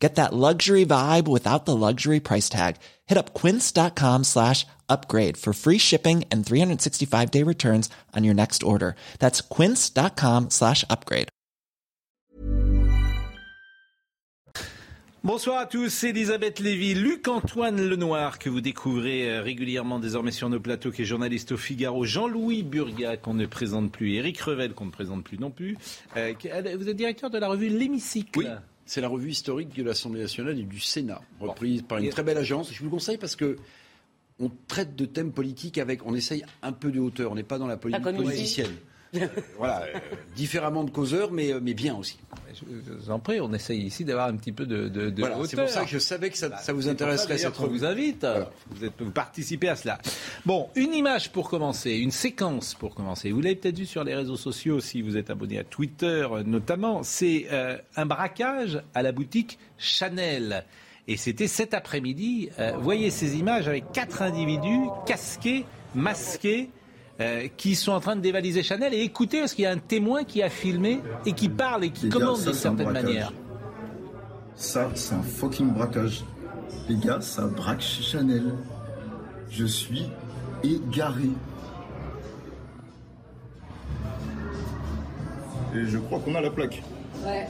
Get that luxury vibe without the luxury price tag. Hit up quince.com slash upgrade for free shipping and 365 day returns on your next order. That's quince.com slash upgrade. Bonsoir à tous, c'est Elisabeth Lévy, Luc-Antoine Lenoir, que vous découvrez euh, régulièrement désormais sur nos plateaux, qui est journaliste au Figaro, Jean-Louis Burga, qu'on ne présente plus, Éric Revel, qu'on ne présente plus non plus. Euh, vous êtes directeur de la revue L'Hémicycle. Oui. C'est la revue historique de l'Assemblée nationale et du Sénat, reprise par une très belle agence. Je vous le conseille parce que on traite de thèmes politiques avec, on essaye un peu de hauteur. On n'est pas dans la politique politicienne. Voilà, euh, différemment de causeur, mais, euh, mais bien aussi. Je vous en prie, on essaye ici d'avoir un petit peu de, de, de C'est pour ça que je savais que ça, ça vous intéresserait. cette on vous invite. Vous, êtes, vous participez à cela. Bon, une image pour commencer, une séquence pour commencer. Vous l'avez peut-être vu sur les réseaux sociaux si vous êtes abonné à Twitter notamment. C'est euh, un braquage à la boutique Chanel. Et c'était cet après-midi. voyez ces images avec quatre individus casqués, masqués euh, qui sont en train de dévaliser Chanel. Et écoutez, parce qu'il y a un témoin qui a filmé et qui parle et qui commande d'une certaine manière. Ça, c'est un fucking braquage. Les gars, ça braque chez Chanel. Je suis égaré. Et je crois qu'on a la plaque. Ouais.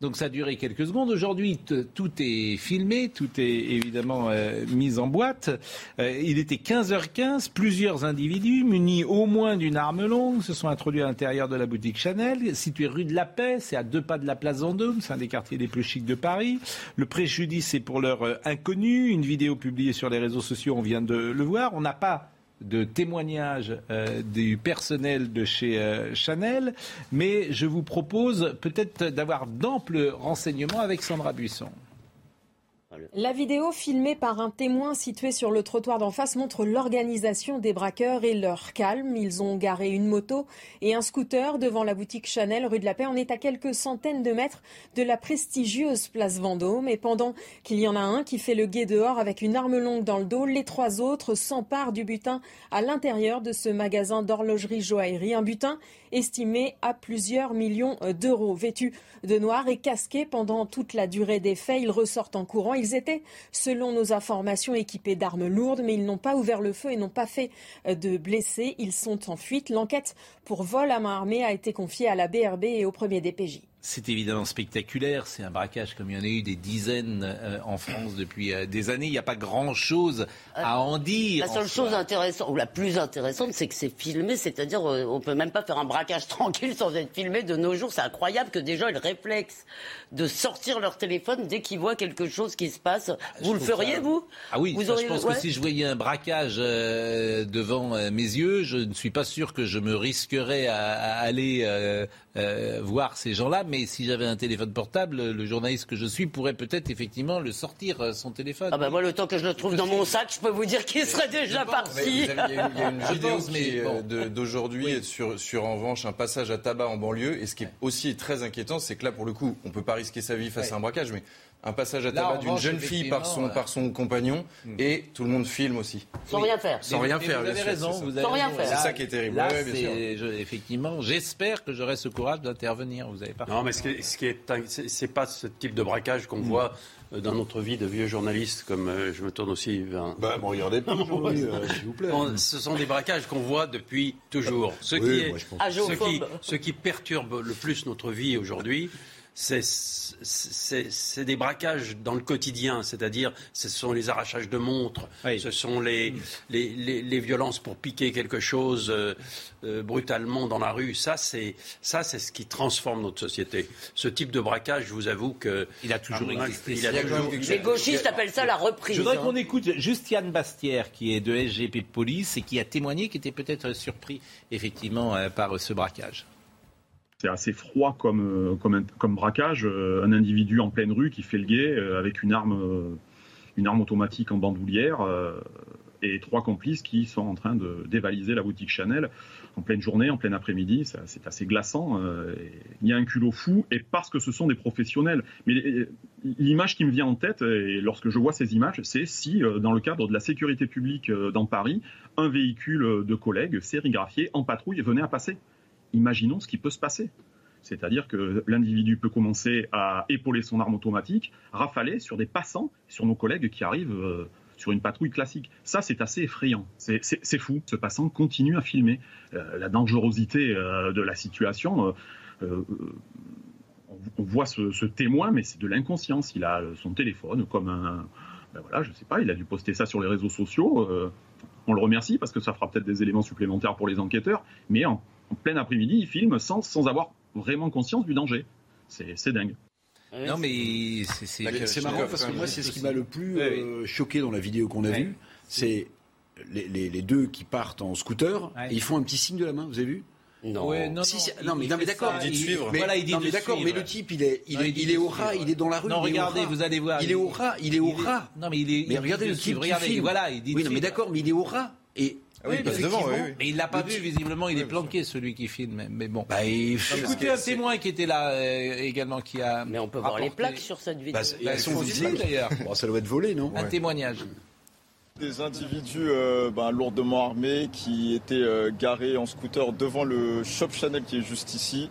Donc ça a duré quelques secondes. Aujourd'hui, tout est filmé, tout est évidemment euh, mis en boîte. Euh, il était 15h15. Plusieurs individus munis au moins d'une arme longue se sont introduits à l'intérieur de la boutique Chanel, située rue de la Paix. C'est à deux pas de la place Vendôme. C'est un des quartiers les plus chics de Paris. Le préjudice est pour l'heure euh, inconnu. Une vidéo publiée sur les réseaux sociaux, on vient de le voir. On n'a pas de témoignages euh, du personnel de chez euh, Chanel, mais je vous propose peut-être d'avoir d'amples renseignements avec Sandra Buisson. La vidéo filmée par un témoin situé sur le trottoir d'en face montre l'organisation des braqueurs et leur calme. Ils ont garé une moto et un scooter devant la boutique Chanel rue de la Paix. On est à quelques centaines de mètres de la prestigieuse place Vendôme et pendant qu'il y en a un qui fait le guet dehors avec une arme longue dans le dos, les trois autres s'emparent du butin à l'intérieur de ce magasin d'horlogerie joaillerie. Un butin estimé à plusieurs millions d'euros. Vêtus de noir et casqués pendant toute la durée des faits, ils ressortent en courant. Ils étaient, selon nos informations, équipés d'armes lourdes, mais ils n'ont pas ouvert le feu et n'ont pas fait de blessés. Ils sont en fuite. L'enquête pour vol à main armée a été confiée à la BRB et au premier DPJ. C'est évidemment spectaculaire, c'est un braquage comme il y en a eu des dizaines euh, en France depuis euh, des années. Il n'y a pas grand-chose à en dire. La seule chose intéressante, ou la plus intéressante, c'est que c'est filmé, c'est-à-dire euh, on peut même pas faire un braquage tranquille sans être filmé de nos jours. C'est incroyable que des gens aient le réflexe de sortir leur téléphone dès qu'ils voient quelque chose qui se passe. vous le feriez, vous? Ah oui, je pense que si je voyais un braquage devant mes yeux, je ne suis pas sûr que je me risquerais à, aller voir ces gens-là mais si j'avais un téléphone portable, le journaliste que je suis pourrait peut-être effectivement le sortir, euh, son téléphone. Ah ben moi, le temps que je le trouve dans mon sac, je peux vous dire qu'il serait déjà parti. il y, a une vidéo d'aujourd'hui sur, sur, en revanche, un passage à tabac en banlieue. Et ce qui est aussi très inquiétant, c'est que là, pour le coup, on ne peut pas risquer sa vie face à un braquage, mais un passage à tabac d'une jeune fille par son, par son compagnon hmm. et tout le monde filme aussi. Sans rien faire. Sans rien faire. Vous avez raison. Vous avez Sans rien faire. C'est ça qui est terrible. Là, effectivement, j'espère que j'aurai ce courage d'intervenir. Vous avez pas. Non, mais ce qui est, c'est pas ce type de braquage qu'on hmm. voit euh, dans notre vie de vieux journalistes, comme euh, je me tourne aussi vers. Bah, bon, regardez pas, euh, s'il vous plaît. ce sont des braquages qu'on voit depuis toujours. Ce, qui, est, ce, qui, ce qui perturbe le plus notre vie aujourd'hui, c'est des braquages dans le quotidien, c'est-à-dire ce sont les arrachages de montres, ce sont les, les, violences pour piquer quelque chose euh, euh, brutalement dans la rue. Ça, c'est ça, c'est ce qui transforme notre société. Ce type de braquage, je vous avoue que il a toujours existé. Les gauchistes appellent ça la reprise. Je voudrais hein. qu'on écoute juste Yann Bastière, qui est de SGP Police et qui a témoigné, qui était peut-être surpris effectivement euh, par ce braquage c'est assez froid comme, comme, comme braquage. Euh, un individu en pleine rue qui fait le guet euh, avec une arme, euh, une arme automatique en bandoulière. et trois complices qui sont en train de dévaliser la boutique Chanel en pleine journée, en plein après-midi. C'est assez glaçant. Euh, il y a un culot fou, et parce que ce sont des professionnels. Mais l'image qui me vient en tête, et lorsque je vois ces images, c'est si, euh, dans le cadre de la sécurité publique euh, dans Paris, un véhicule de collègues sérigraphié en patrouille venait à passer. Imaginons ce qui peut se passer. C'est-à-dire que l'individu peut commencer à épauler son arme automatique, rafaler sur des passants, sur nos collègues qui arrivent sur une patrouille classique. Ça, c'est assez effrayant. C'est fou. Ce passant continue à filmer. Euh, la dangerosité euh, de la situation, euh, on, voit ce, témoin, mais c'est de l'inconscience. Il a son téléphone comme un. Ben voilà, je sais pas, il a dû poster ça sur les réseaux sociaux. on le remercie parce que ça fera peut-être des éléments supplémentaires pour les enquêteurs. Mais en, plein après-midi, il filme sans, sans avoir vraiment conscience du danger. C'est dingue. Non, mais c'est marrant parce que moi, c'est ce qui m'a le plus euh, choqué dans la vidéo qu'on a vue. C'est les, deux qui partent en scooter et ils font un petit signe de la main. Vous avez vu? Non. non, non, mais, d'accord. Il dit Mais, voilà, il dit non, mais d'accord, mais le type, il est, il, est, au rat, il est dans la rue. Non, regardez, vous allez voir. Il est au rat, il est au rat. Non, mais il est. Mais regardez le type, regardez, voilà, il dit. Oui, non, mais d'accord, mais il est au rat. Et ah oui, effectivement. Mais il l'a pas vu, visiblement, il est planqué, celui qui filme. Mais bon. Bah, Écoutez un témoin qui était là euh, également, qui a. Mais on peut voir les plaques sur cette vidéo. Bah, elles sont visibles d'ailleurs. Bon, ça doit être volé, non Un témoignage. Des individus euh, bah, lourdement armés qui étaient euh, garés en scooter devant le shop Chanel qui est juste ici.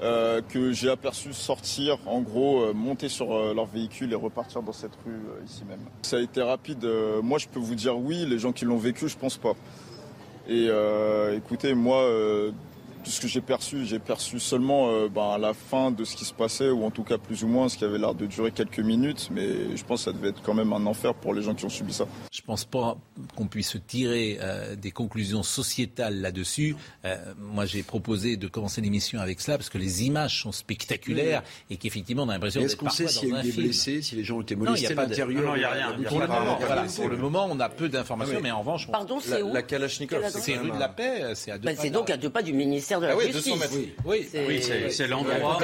que j'ai aperçu sortir, en gros, monter sur leur véhicule et repartir dans cette rue ici même. Ça a été rapide. moi, je peux vous dire oui. Les gens qui l'ont vécu, je pense pas. Et euh, écoutez, moi, tout ce que j'ai perçu, j'ai perçu seulement euh, ben, à la fin de ce qui se passait, ou en tout cas plus ou moins ce qui avait l'air de durer quelques minutes, mais je pense que ça devait être quand même un enfer pour les gens qui ont subi ça. Je pense pas qu'on puisse tirer euh, des conclusions sociétales là-dessus. Euh, moi, j'ai proposé de commencer l'émission avec cela, parce que les images sont spectaculaires, et qu'effectivement, on a l'impression d'être parfois dans un film. Est-ce qu'on sait s'il y a eu des blessés, si les gens ont été molestés à l'intérieur Non, il n'y a rien. Pour, le moment, on a peu d'informations, ah mais en revanche... Pardon, c'est où? La Kalachnikov. C'est rue de la Paix, c'est à deux bah, C'est donc à deux pas du ministère de la ah oui, 200 mètres. Oui, c'est l'endroit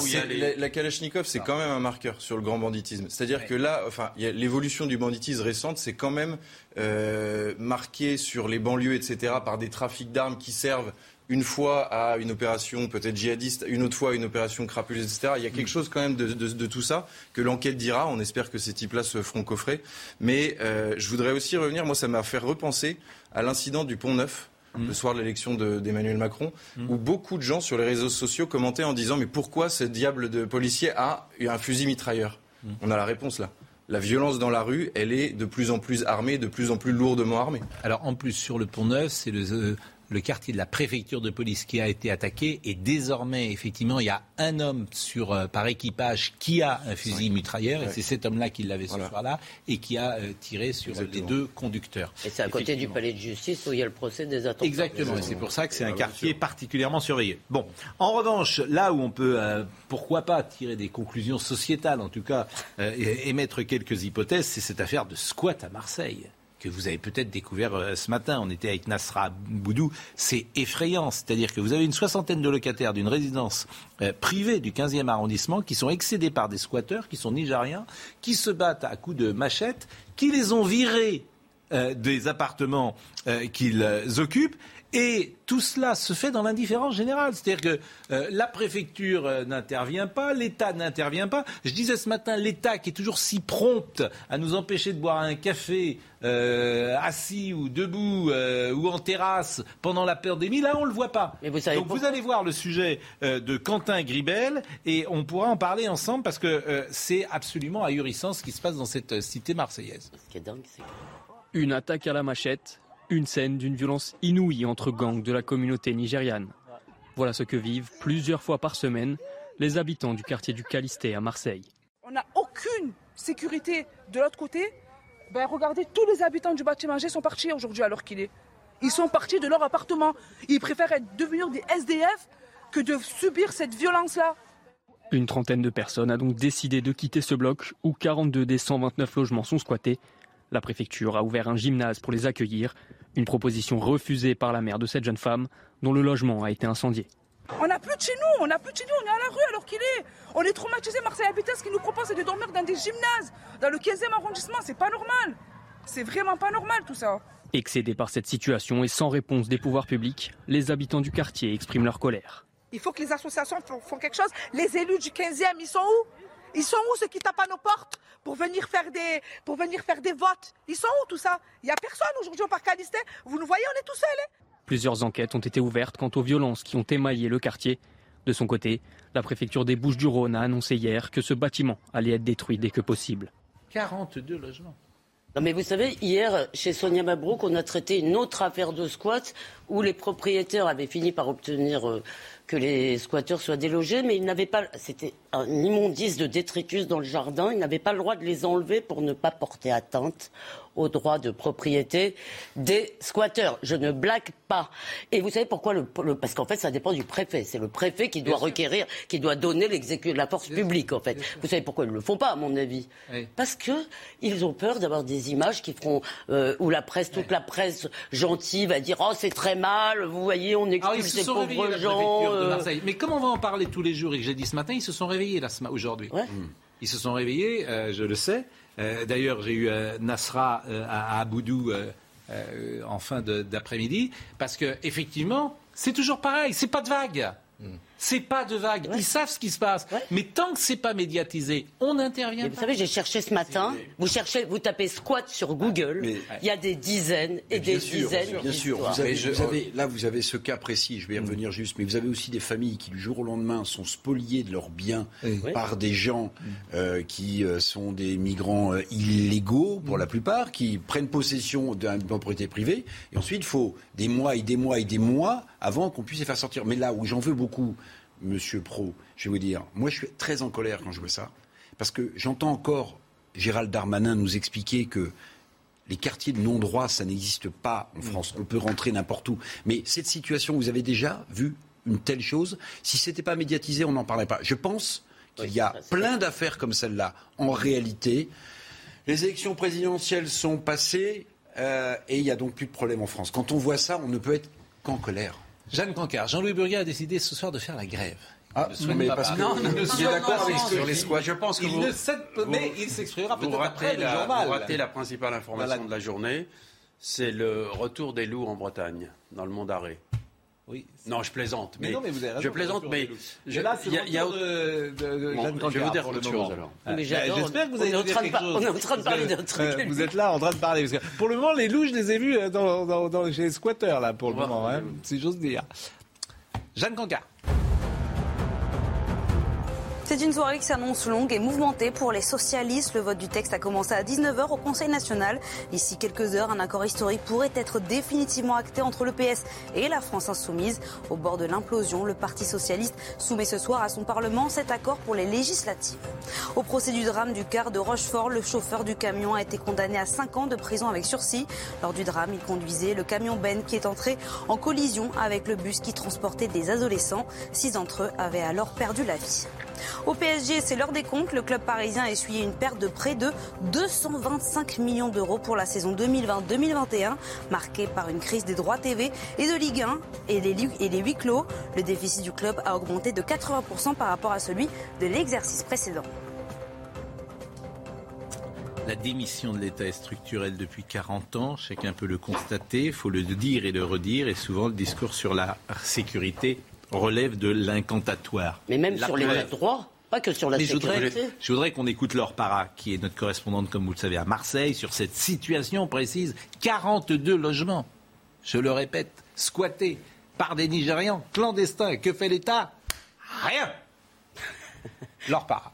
où il y a les... La Kalachnikov, c'est quand même un marqueur sur le grand banditisme. C'est-à-dire que là, enfin, l'évolution du banditisme récente, c'est quand même euh, marqué sur les banlieues, etc., par des trafics d'armes qui servent une fois à une opération peut-être djihadiste, une autre fois à une opération crapuleuse, etc. Il y a quelque mm. chose quand même de, tout ça que l'enquête dira. On espère que ces types-là se feront coffrer. Mais euh, je voudrais aussi revenir, moi ça m'a fait repenser à l'incident du Pont Neuf le soir de l'élection d'Emmanuel Macron, mm. où beaucoup de gens sur les réseaux sociaux commentaient en disant mais pourquoi ce diable de policier a un fusil mitrailleur mm. On a la réponse là. La violence dans la rue, elle est de plus en plus armée, de plus en plus lourdement armée. Alors en plus sur le pont Neuf, c'est le, euh, le quartier de la préfecture de police qui a été attaqué. Et désormais, effectivement, il y a un homme sur, euh, par équipage qui a un fusil mitrailleur. Et c'est cet homme-là qui l'avait ce soir-là et qui a euh, tiré sur les deux conducteurs. Et c'est à côté du palais de justice où il y a le procès des attentats. Exactement, et c'est pour ça que c'est un quartier particulièrement surveillé. Bon, en revanche, là où on peut, euh, pourquoi pas, tirer des conclusions sociétales, en tout cas, émettre quelques hypothèses, c'est cette affaire de squat à Marseille que vous avez peut-être découvert euh, ce matin. On était avec Nasra Boudou. C'est effrayant. C'est-à-dire que vous avez une soixantaine de locataires d'une résidence euh, privée du 15e arrondissement qui sont excédés par des squatteurs qui sont nigériens, qui se battent à coups de machette, qui les ont virés euh, des appartements qu'ils occupent et tout cela se fait dans l'indifférence générale. C'est-à-dire que euh, la préfecture euh, n'intervient pas, l'État n'intervient pas. Je disais ce matin, l'État qui est toujours si prompt à nous empêcher de boire un café euh, assis ou debout ou en terrasse pendant la pandémie, là on ne le voit pas. Donc vous allez voir le sujet de Quentin Gribel et on pourra en parler ensemble parce que c'est absolument ahurissant ce qui se passe dans cette cité marseillaise. Une attaque à la machette une scène d'une violence inouïe entre gangs de la communauté nigériane. Voilà ce que vivent plusieurs fois par semaine les habitants du quartier du Calisté à Marseille. On n'a aucune sécurité de l'autre côté. Ben, regardez, tous les habitants du bâtiment G sont partis aujourd'hui alors qu'il est. Ils sont partis de leur appartement. Ils préfèrent être, devenir des SDF que de subir cette violence-là. Une trentaine de personnes a donc décidé de quitter ce bloc où 42 des 129 logements sont squattés la préfecture a ouvert un gymnase pour les accueillir, une proposition refusée par la mère de cette jeune femme dont le logement a été incendié. On n'a plus de chez nous, on n'a plus de chez nous, on est à la rue alors qu'il est. On est traumatisé, Marseille Habitat, ce qu'il nous propose c'est de dormir dans des gymnases, dans le 15e arrondissement, c'est pas normal. C'est vraiment pas normal tout ça. Excédés par cette situation et sans réponse des pouvoirs publics, les habitants du quartier expriment leur colère. Il faut que les associations font quelque chose. Les élus du 15e, ils sont où? Ils sont où ceux qui tapent à nos portes pour venir faire des, pour venir faire des votes? Ils sont où tout ça? Il n'y a personne aujourd'hui au parc Calisté. Vous nous voyez, on est tout seuls. Hein? Plusieurs enquêtes ont été ouvertes quant aux violences qui ont émaillé le quartier. De son côté, la préfecture des Bouches-du-Rhône a annoncé hier que ce bâtiment allait être détruit dès que possible. 42 logements. Non mais vous savez, hier, chez Sonia Mabrouk, on a traité une autre affaire de squat où les propriétaires avaient fini par obtenir euh, que les squatteurs soient délogés, mais ils n'avaient pas. C'était un immondice de détritus dans le jardin. Ils n'avaient pas le droit de les enlever pour ne pas porter atteinte aux droits de propriété des squatteurs. Je ne blague pas. Et vous savez pourquoi le, Parce qu'en fait, ça dépend du préfet. C'est le préfet qui doit requérir, qui doit donner la force publique, en fait. Vous savez pourquoi ils ne le font pas, à mon avis Parce que ils ont peur d'avoir des images qui feront euh, où la presse, toute la presse gentille va dire oh c'est très mal. Vous voyez, on expulse ces pauvres gens. Euh. Mais comme on va en parler tous les jours et que j'ai dit ce matin, ils se sont réveillés là aujourd'hui. Ils se sont réveillés, euh, je le sais. Euh, d'ailleurs, j'ai eu Nasra à Aboudou en fin d'après-midi, parce que effectivement, c'est toujours pareil, c'est pas de vague. Mm. C'est pas de vague. Ils savent ce qui se passe. Mais tant que c'est pas médiatisé, on n'intervient. Vous savez, j'ai cherché ce matin. Vous cherchez, vous tapez squat sur Google. Il y a des dizaines et des dizaines. Bien sûr. Vous avez, là, vous avez ce cas précis. Je vais y mm. revenir juste. Mais vous avez aussi des familles qui, du jour au lendemain, sont spoliées de leurs biens par des gens euh, qui euh, sont des migrants euh, illégaux pour mm. la plupart, qui prennent possession d'une propriété privée. Et ensuite, il faut des mois et des mois et des mois avant qu'on puisse les faire sortir. Mais là où j'en veux beaucoup, Monsieur Pro, je vais vous dire, moi je suis très en colère quand je vois ça, parce que j'entends encore Gérald Darmanin nous expliquer que les quartiers de non-droit, ça n'existe pas en France. On peut rentrer n'importe où. Mais cette situation, vous avez déjà vu une telle chose? Si ce n'était pas médiatisé, on n'en parlerait pas. Je pense qu'il y a plein d'affaires comme celle-là. En réalité, les élections présidentielles sont passées euh, et il n'y a donc plus de problème en France. Quand on voit ça, on ne peut être qu'en colère. Jeanne Cancard, Jean-Louis Burguet a décidé ce soir de faire la grève. Ah, mais parce que non, il est d'accord avec sur les squats. Je pense que il vous, ne mais il s'exprimera peut-être après la, le journal. Vous ratez la principale information de la journée, c'est le retour des loups en Bretagne, dans le Monde Arrêt. Oui. Non, je plaisante. Mais, non, mais vous avez raison, je plaisante, mais je, là, c'est y a, de, de, bon, Je vais vous dire autre chose alors. J'espère que vous allez dire quelque chose. On est en train de parler d'un truc. Vous êtes là en train de parler. Parce que pour le moment, les loups, je les ai vus dans, dans, dans, chez les squatteurs là pour le moment, hein, si j'ose dire. Jeanne Canca. C'est une soirée qui s'annonce longue et mouvementée pour les socialistes. Le vote du texte a commencé à 19h au Conseil national. D'ici quelques heures, un accord historique pourrait être définitivement acté entre le PS et la France insoumise. Au bord de l'implosion, le Parti socialiste soumet ce soir à son Parlement cet accord pour les législatives. Au procès du drame du car de Rochefort, le chauffeur du camion a été condamné à 5 ans de prison avec sursis. Lors du drame, il conduisait le camion Ben qui est entré en collision avec le bus qui transportait des adolescents. Six d'entre eux avaient alors perdu la vie. Au PSG, c'est l'heure des comptes. Le club parisien a essuyé une perte de près de 225 millions d'euros pour la saison 2020-2021, marquée par une crise des droits TV et de Ligue 1 et les, et huis clos. Le déficit du club a augmenté de 80% par rapport à celui de l'exercice précédent. La démission de l'État est structurelle depuis 40 ans, chacun peut le constater, faut le dire et le redire, et souvent le discours sur la sécurité relève de l'incantatoire. Mais même sur les droits pas que sur la sécurité. Je voudrais, qu'on écoute Laure Para, qui est notre correspondante, comme vous le savez, à Marseille, sur cette situation précise. 42 logements, je le répète, squattés par des Nigérians clandestins. Que fait l'État? Rien Laure Para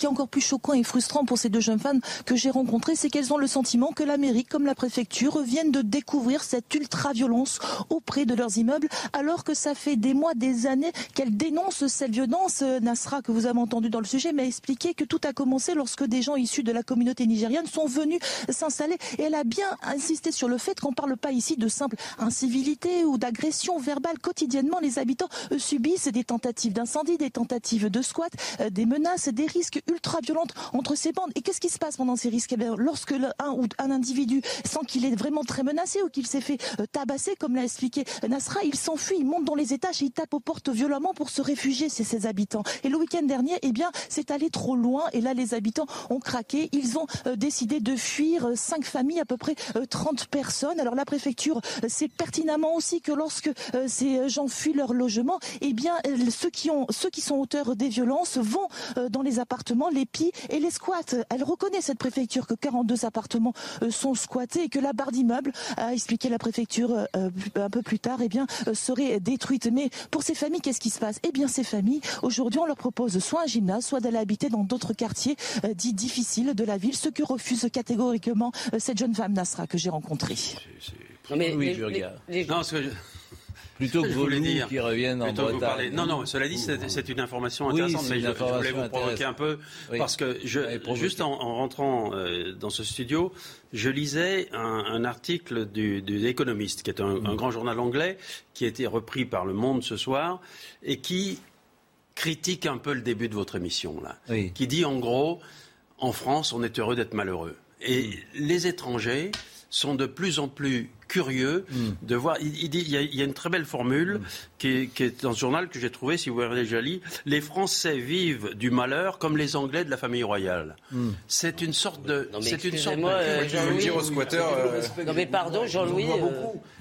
qui est encore plus choquant et frustrant pour ces deux jeunes femmes que j'ai rencontrées, c'est qu'elles ont le sentiment que la mairie, comme la préfecture, viennent de découvrir cette ultra-violence auprès de leurs immeubles, alors que ça fait des mois, des années qu'elles dénoncent cette violence. Nasra, que vous avez entendu dans le sujet, m'a expliqué que tout a commencé lorsque des gens issus de la communauté nigériane sont venus s'installer. Et elle a bien insisté sur le fait qu'on ne parle pas ici de simple incivilité ou d'agression verbale. Quotidiennement, les habitants subissent des tentatives d'incendie, des tentatives de squat, euh, des menaces, des risques ultra violente entre ces bandes. Et qu'est-ce qui se passe pendant ces risques? Eh Lorsque un ou un individu sent qu'il est vraiment très menacé ou qu'il s'est fait euh, tabasser, comme l'a expliqué Nasra, il s'enfuit, il monte dans les étages et il tape aux portes violemment pour se réfugier, c'est ses habitants. Et le week-end dernier, eh bien, c'est allé trop loin et là, les habitants ont craqué. Ils ont euh, décidé de fuir euh, cinq familles, à peu près 30 personnes. Alors la préfecture sait pertinemment aussi que lorsque ces gens fuient leur logement, eh bien, ceux qui ont, ceux qui sont auteurs des violences vont dans les appartements, les pillent et les squattent. Elle reconnaît cette préfecture que 42 appartements sont squattés et que la barre d'immeubles, a expliqué la préfecture un peu plus tard, eh bien, serait détruite. Mais pour ces familles, qu'est-ce qui se passe? Eh bien, ces familles, aujourd'hui, on leur propose soit un gymnase, soit d'aller habiter dans d'autres quartiers dits difficiles de la ville, ce que refuse catégoriquement cette jeune femme Nasra que j'ai rencontrée. Non, mais oui, les, Non, Plutôt que vos dire, qui reviennent en Bretagne. Non, non, cela dit, c'est une information intéressante, mais je, voulais vous provoquer un peu, parce que je, juste en, rentrant euh, dans ce studio, je lisais un, article du, du Economist, qui est un, mm. grand journal anglais, qui a été repris par Le Monde ce soir, et qui critique un peu le début de votre émission, là. Qui dit, en gros, en France, on est heureux d'être malheureux. Et mm. les étrangers sont de plus en plus curieux mm. de voir. Il, dit, il, y a, une très belle formule mm. qui, est, dans ce journal que j'ai trouvé, si vous avez déjà lu. Les Français vivent du malheur comme les Anglais de la famille royale. Mm. C'est une sorte de. C'est une sorte de. Euh, je dire aux squatteurs. Euh, non mais pardon, Jean-Louis.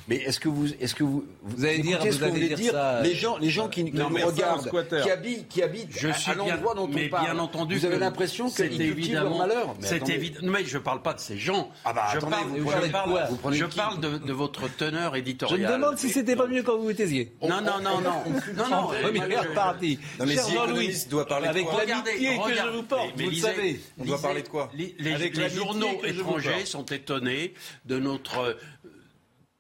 Mais est-ce que vous, est-ce que vous, vous, allez dire, ce que vous voulez dire, Les gens, les gens qui, nous regardent, qui habitent, qui habitent je suis à l'endroit dont mais on parle. Bien entendu, vous avez l'impression qu'ils cultivent leur malheur. C'est évident. Mais je parle pas de ces gens. Ah bah, je parle, je parle, je parle de, de votre teneur éditoriale. Je me demande si c'était pas mieux quand vous étiez. Non, non, non, non, non, non. Première partie. Non mais si louis doit parler avec l'amitié que je vous porte, vous le savez. On doit parler de quoi Les journaux étrangers sont étonnés de notre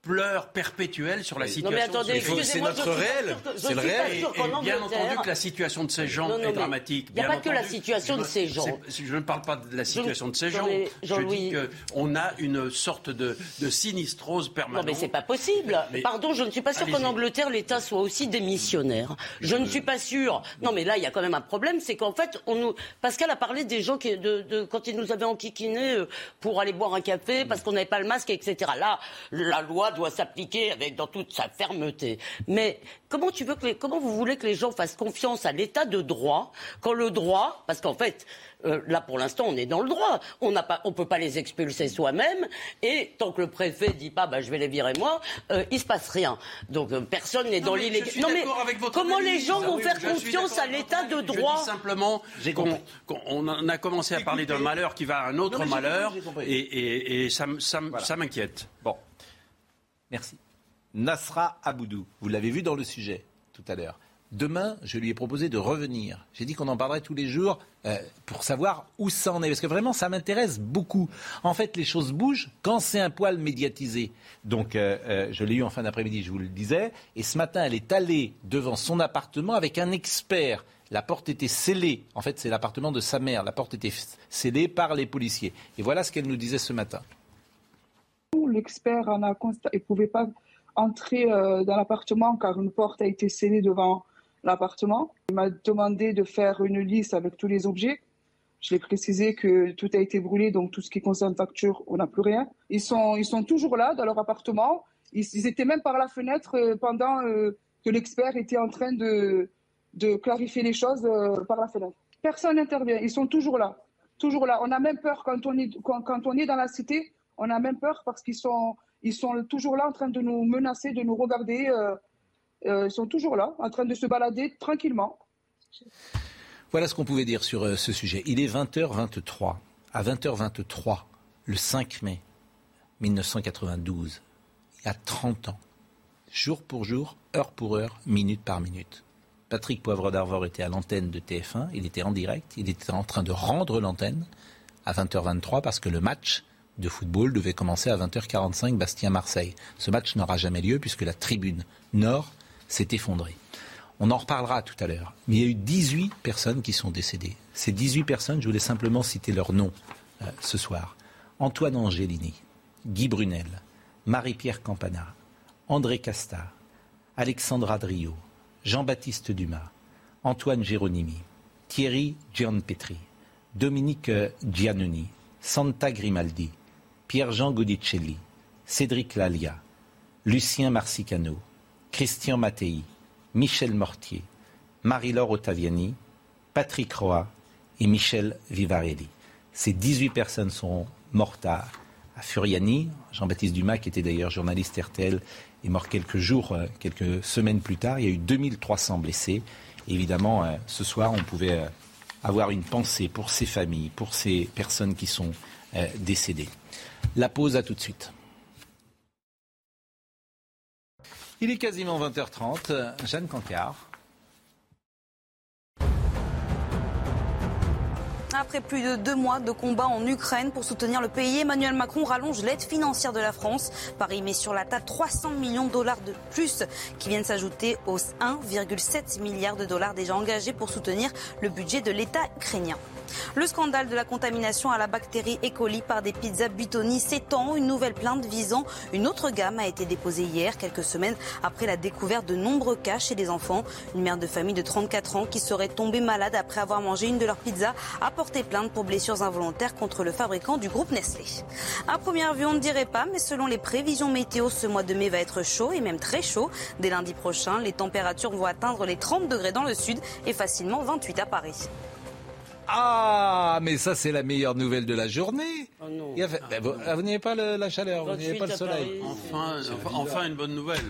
pleurs perpétuels sur la situation. Non mais attendez, c'est notre réel, c'est le réel. Et, bien entendu que la situation de ces gens est dramatique. Il n'y a pas que la situation de ces gens. Je ne parle pas de la situation de ces gens. Je dis qu'on a une sorte de, de sinistrose permanente. Non mais c'est pas possible. Pardon, je ne suis pas sûr qu'en Angleterre l'État soit aussi démissionnaire. Je ne suis pas sûr. Non mais là il y a quand même un problème, c'est qu'en fait on nous. Pascal a parlé des gens qui, de, de, quand ils nous avaient enquiquinés euh, pour aller boire un café parce qu'on n'avait pas le masque, etc. Là, la loi doit s'appliquer avec dans toute sa fermeté. Mais comment tu veux que comment vous voulez que les gens fassent confiance à l'état de droit quand le droit, parce qu'en fait, euh, là pour l'instant on est dans le droit, on n'a pas, on peut pas les expulser soi-même et tant que le préfet dit pas, bah je vais les virer moi, euh, il se passe rien. Donc euh, personne n'est dans l'illégalité. Non mais comment les gens vont faire confiance à l'état de droit Simplement, on, a commencé à parler d'un malheur qui va à un autre malheur et, et, ça, ça m'inquiète. Bon. Merci. Nasra Aboudou, vous l'avez vu dans le sujet tout à l'heure. Demain, je lui ai proposé de revenir. J'ai dit qu'on en parlerait tous les jours euh, pour savoir où ça en est. Parce que vraiment, ça m'intéresse beaucoup. En fait, les choses bougent quand c'est un poil médiatisé. Donc, euh, euh, je l'ai eu en fin d'après-midi, je vous le disais. Et ce matin, elle est allée devant son appartement avec un expert. La porte était scellée. En fait, c'est l'appartement de sa mère. La porte était scellée par les policiers. Et voilà ce qu'elle nous disait ce matin. L'expert en a constaté, il ne pouvait pas entrer euh, dans l'appartement car une porte a été scellée devant l'appartement. Il m'a demandé de faire une liste avec tous les objets. Je l'ai précisé que tout a été brûlé, donc tout ce qui concerne facture, on n'a plus rien. Ils sont, ils sont toujours là dans leur appartement. Ils, étaient même par la fenêtre euh, pendant euh, que l'expert était en train de, clarifier les choses par la fenêtre. Personne n'intervient. Ils sont toujours là. Toujours là. On a même peur quand on est, quand on est dans la cité on a même peur parce qu'ils sont, ils sont toujours là en train de nous menacer, de nous regarder. Euh, euh, ils sont toujours là, en train de se balader tranquillement. Voilà ce qu'on pouvait dire sur euh, ce sujet. Il est 20h23. À 20h23, le 5 mai 1992, il y a 30 ans, jour pour jour, heure pour heure, minute par minute. Patrick Poivre d'Arvor était à l'antenne de TF1, il était en direct, il était en train de rendre l'antenne à 20h23 parce que le match de football devait commencer à 20h45 Bastien-Marseille. Ce match n'aura jamais lieu puisque la tribune nord s'est effondrée. On en reparlera tout à l'heure. Mais il y a eu 18 personnes qui sont décédées. Ces 18 personnes, je voulais simplement citer leurs noms euh, ce soir. Antoine Angelini, Guy Brunel, Marie-Pierre Campana, André Casta, Alexandra Drio, Jean-Baptiste Dumas, Antoine Géronimi, Thierry Petri, Dominique Giannoni, Santa Grimaldi, Pierre-Jean Godicelli, Cédric Lalia, Lucien Marsicano, Christian Mattei, Michel Mortier, Marie-Laure Ottaviani, Patrick Roy et Michel Vivarelli. Ces 18 personnes sont mortes à, Furiani. Jean-Baptiste Dumas, qui était d'ailleurs journaliste RTL, est mort quelques jours, euh, quelques semaines plus tard. Il y a eu 2300 blessés. évidemment, euh, ce soir, on pouvait euh, avoir une pensée pour ces familles, pour ces personnes qui sont décédées. La pause, à tout de suite. Il est quasiment 20h30. Jeanne Cancard. Après plus de deux mois de combat en Ukraine pour soutenir le pays, Emmanuel Macron rallonge l'aide financière de la France. Paris met sur la table 300 millions de dollars de plus qui viennent s'ajouter aux 1,7 milliard de dollars déjà engagés pour soutenir le budget de l'État ukrainien. Le scandale de la contamination à la bactérie E. coli par des pizzas Butoni s'étend. Une nouvelle plainte visant une autre gamme a été déposée hier, quelques semaines après la découverte de nombreux cas chez des enfants. Une mère de famille de 34 ans qui serait tombée malade après avoir mangé une de leurs pizzas a porté plainte pour blessures involontaires contre le fabricant du groupe Nestlé. À première vue, on ne dirait pas, mais selon les prévisions météo, ce mois de mai va être chaud et même très chaud. Dès lundi prochain, les températures vont atteindre les 30 degrés dans le sud et facilement 28 à Paris. Ah, mais ça, c'est la meilleure nouvelle de la journée. Oh non. Ben, vous, ah, n'avez pas la chaleur, vous n'avez pas le soleil. Enfin, enfin une bonne nouvelle.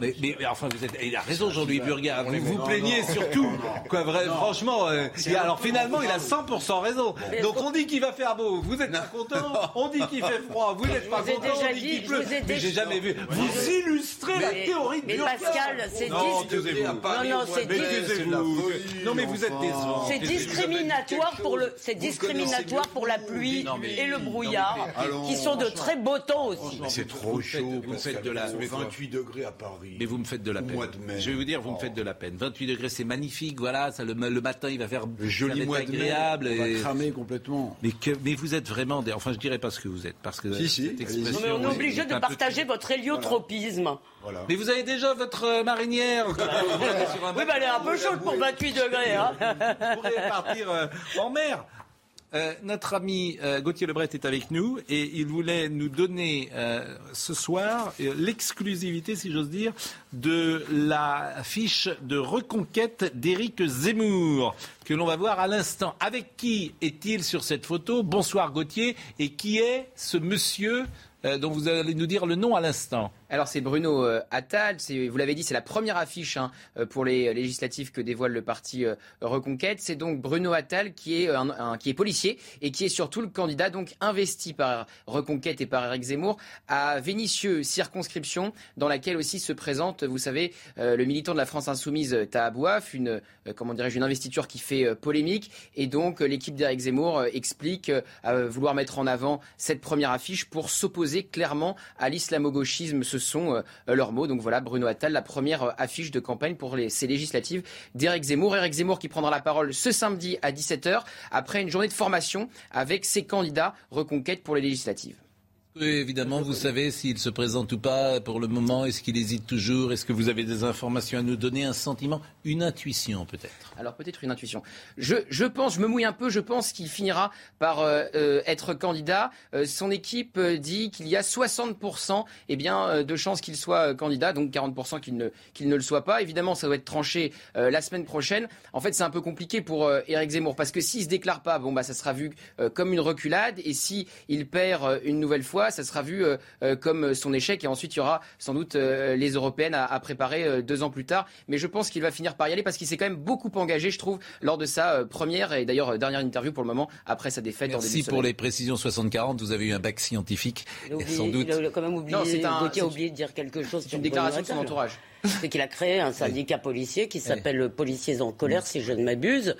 Mais, mais, enfin, vous êtes, il a raison aujourd'hui, Burga. Vous vous plaignez surtout. Quoi, vrai, franchement, euh, alors finalement, il a 100% raison. Donc on dit qu'il va faire beau, vous êtes pas content. On dit qu'il fait froid, vous n'êtes pas content. On dit qu'il pleut. Mais j'ai jamais vu. Vous illustrez la théorie de Mais Pascal, c'est non, non, c'est Non, mais vous êtes décevant. C'est discriminatoire pour le, c'est discriminatoire pour la pluie et le brouillard, qui sont de très beau temps aussi. C'est trop chaud. Vous faites de la 28 degrés à Paris. Mais vous me faites de la peine. Je vais vous dire, vous me faites de la peine. 28 degrés, c'est magnifique. Voilà, ça, le, matin, il va faire joli mois agréable. De mai, on va cramer complètement. Mais, que, mais vous êtes vraiment. Des, enfin, je dirais pas ce que vous êtes, parce que si, si, on est obligé de partager votre héliotropisme. Voilà. Mais vous avez déjà votre euh, marinière. oui, bah, elle est un peu chaude pour 28 degrés. Hein. Vous pourrez partir euh, en mer. Euh, notre ami euh, Gauthier Lebret est avec nous et il voulait nous donner euh, ce soir l'exclusivité, si j'ose dire, de la fiche de reconquête d'Éric Zemmour que l'on va voir à l'instant. Avec qui est-il sur cette photo? Bonsoir Gauthier. Et qui est ce monsieur dont vous allez nous dire le nom à l'instant? Alors c'est Bruno euh, Attal, vous l'avez dit, c'est la première affiche hein, euh, pour les législatives que dévoile le parti euh, Reconquête. C'est donc Bruno Attal qui est, policier et qui est surtout le candidat donc investi par Reconquête et par Eric Zemmour à Vénissieux, circonscription dans laquelle aussi se présente, vous savez, le militant de la France insoumise Tahabouaf, une comment une investiture qui fait polémique et donc l'équipe d'Eric Zemmour explique vouloir mettre en avant cette première affiche pour s'opposer clairement à l'islamo-gauchisme sont euh, leurs mots. Donc voilà, Bruno Attal, la première euh, affiche de campagne pour les, ces législatives d'Éric Zemmour. Éric Zemmour qui prendra la parole ce samedi à 17h après une journée de formation avec ses candidats reconquête pour les législatives. Oui, évidemment, vous savez s'il se présente ou pas pour le moment. Est-ce qu'il hésite toujours? Est-ce que vous avez des informations à nous donner? Un sentiment? Une intuition peut-être? Alors peut-être une intuition. Je, je, pense, je me mouille un peu, je pense qu'il finira par euh, euh, être candidat. Euh, son équipe dit qu'il y a 60% eh bien, de chances qu'il soit candidat, donc 40% qu'il ne, qu'il ne le soit pas. Évidemment, ça doit être tranché la semaine prochaine. En fait, c'est un peu compliqué pour Éric Zemmour parce que s'il se déclare pas, bon, bah, ça sera vu comme une reculade. Et si il perd une nouvelle fois, ça sera vu euh, euh, comme son échec. Et ensuite, il y aura sans doute euh, les européennes à, préparer deux ans plus tard. Mais je pense qu'il va finir par y aller parce qu'il s'est quand même beaucoup engagé, je trouve, lors de sa première et d'ailleurs dernière interview pour le moment après sa défaite. Merci pour les précisions 60-40. Vous avez eu un bac scientifique. sans doute. Il a quand même oublié, non, un, a oublié de dire quelque chose. C'est une déclaration de son entourage c'est qu'il a créé un syndicat policier qui s'appelle Policiers en colère, si je ne m'abuse,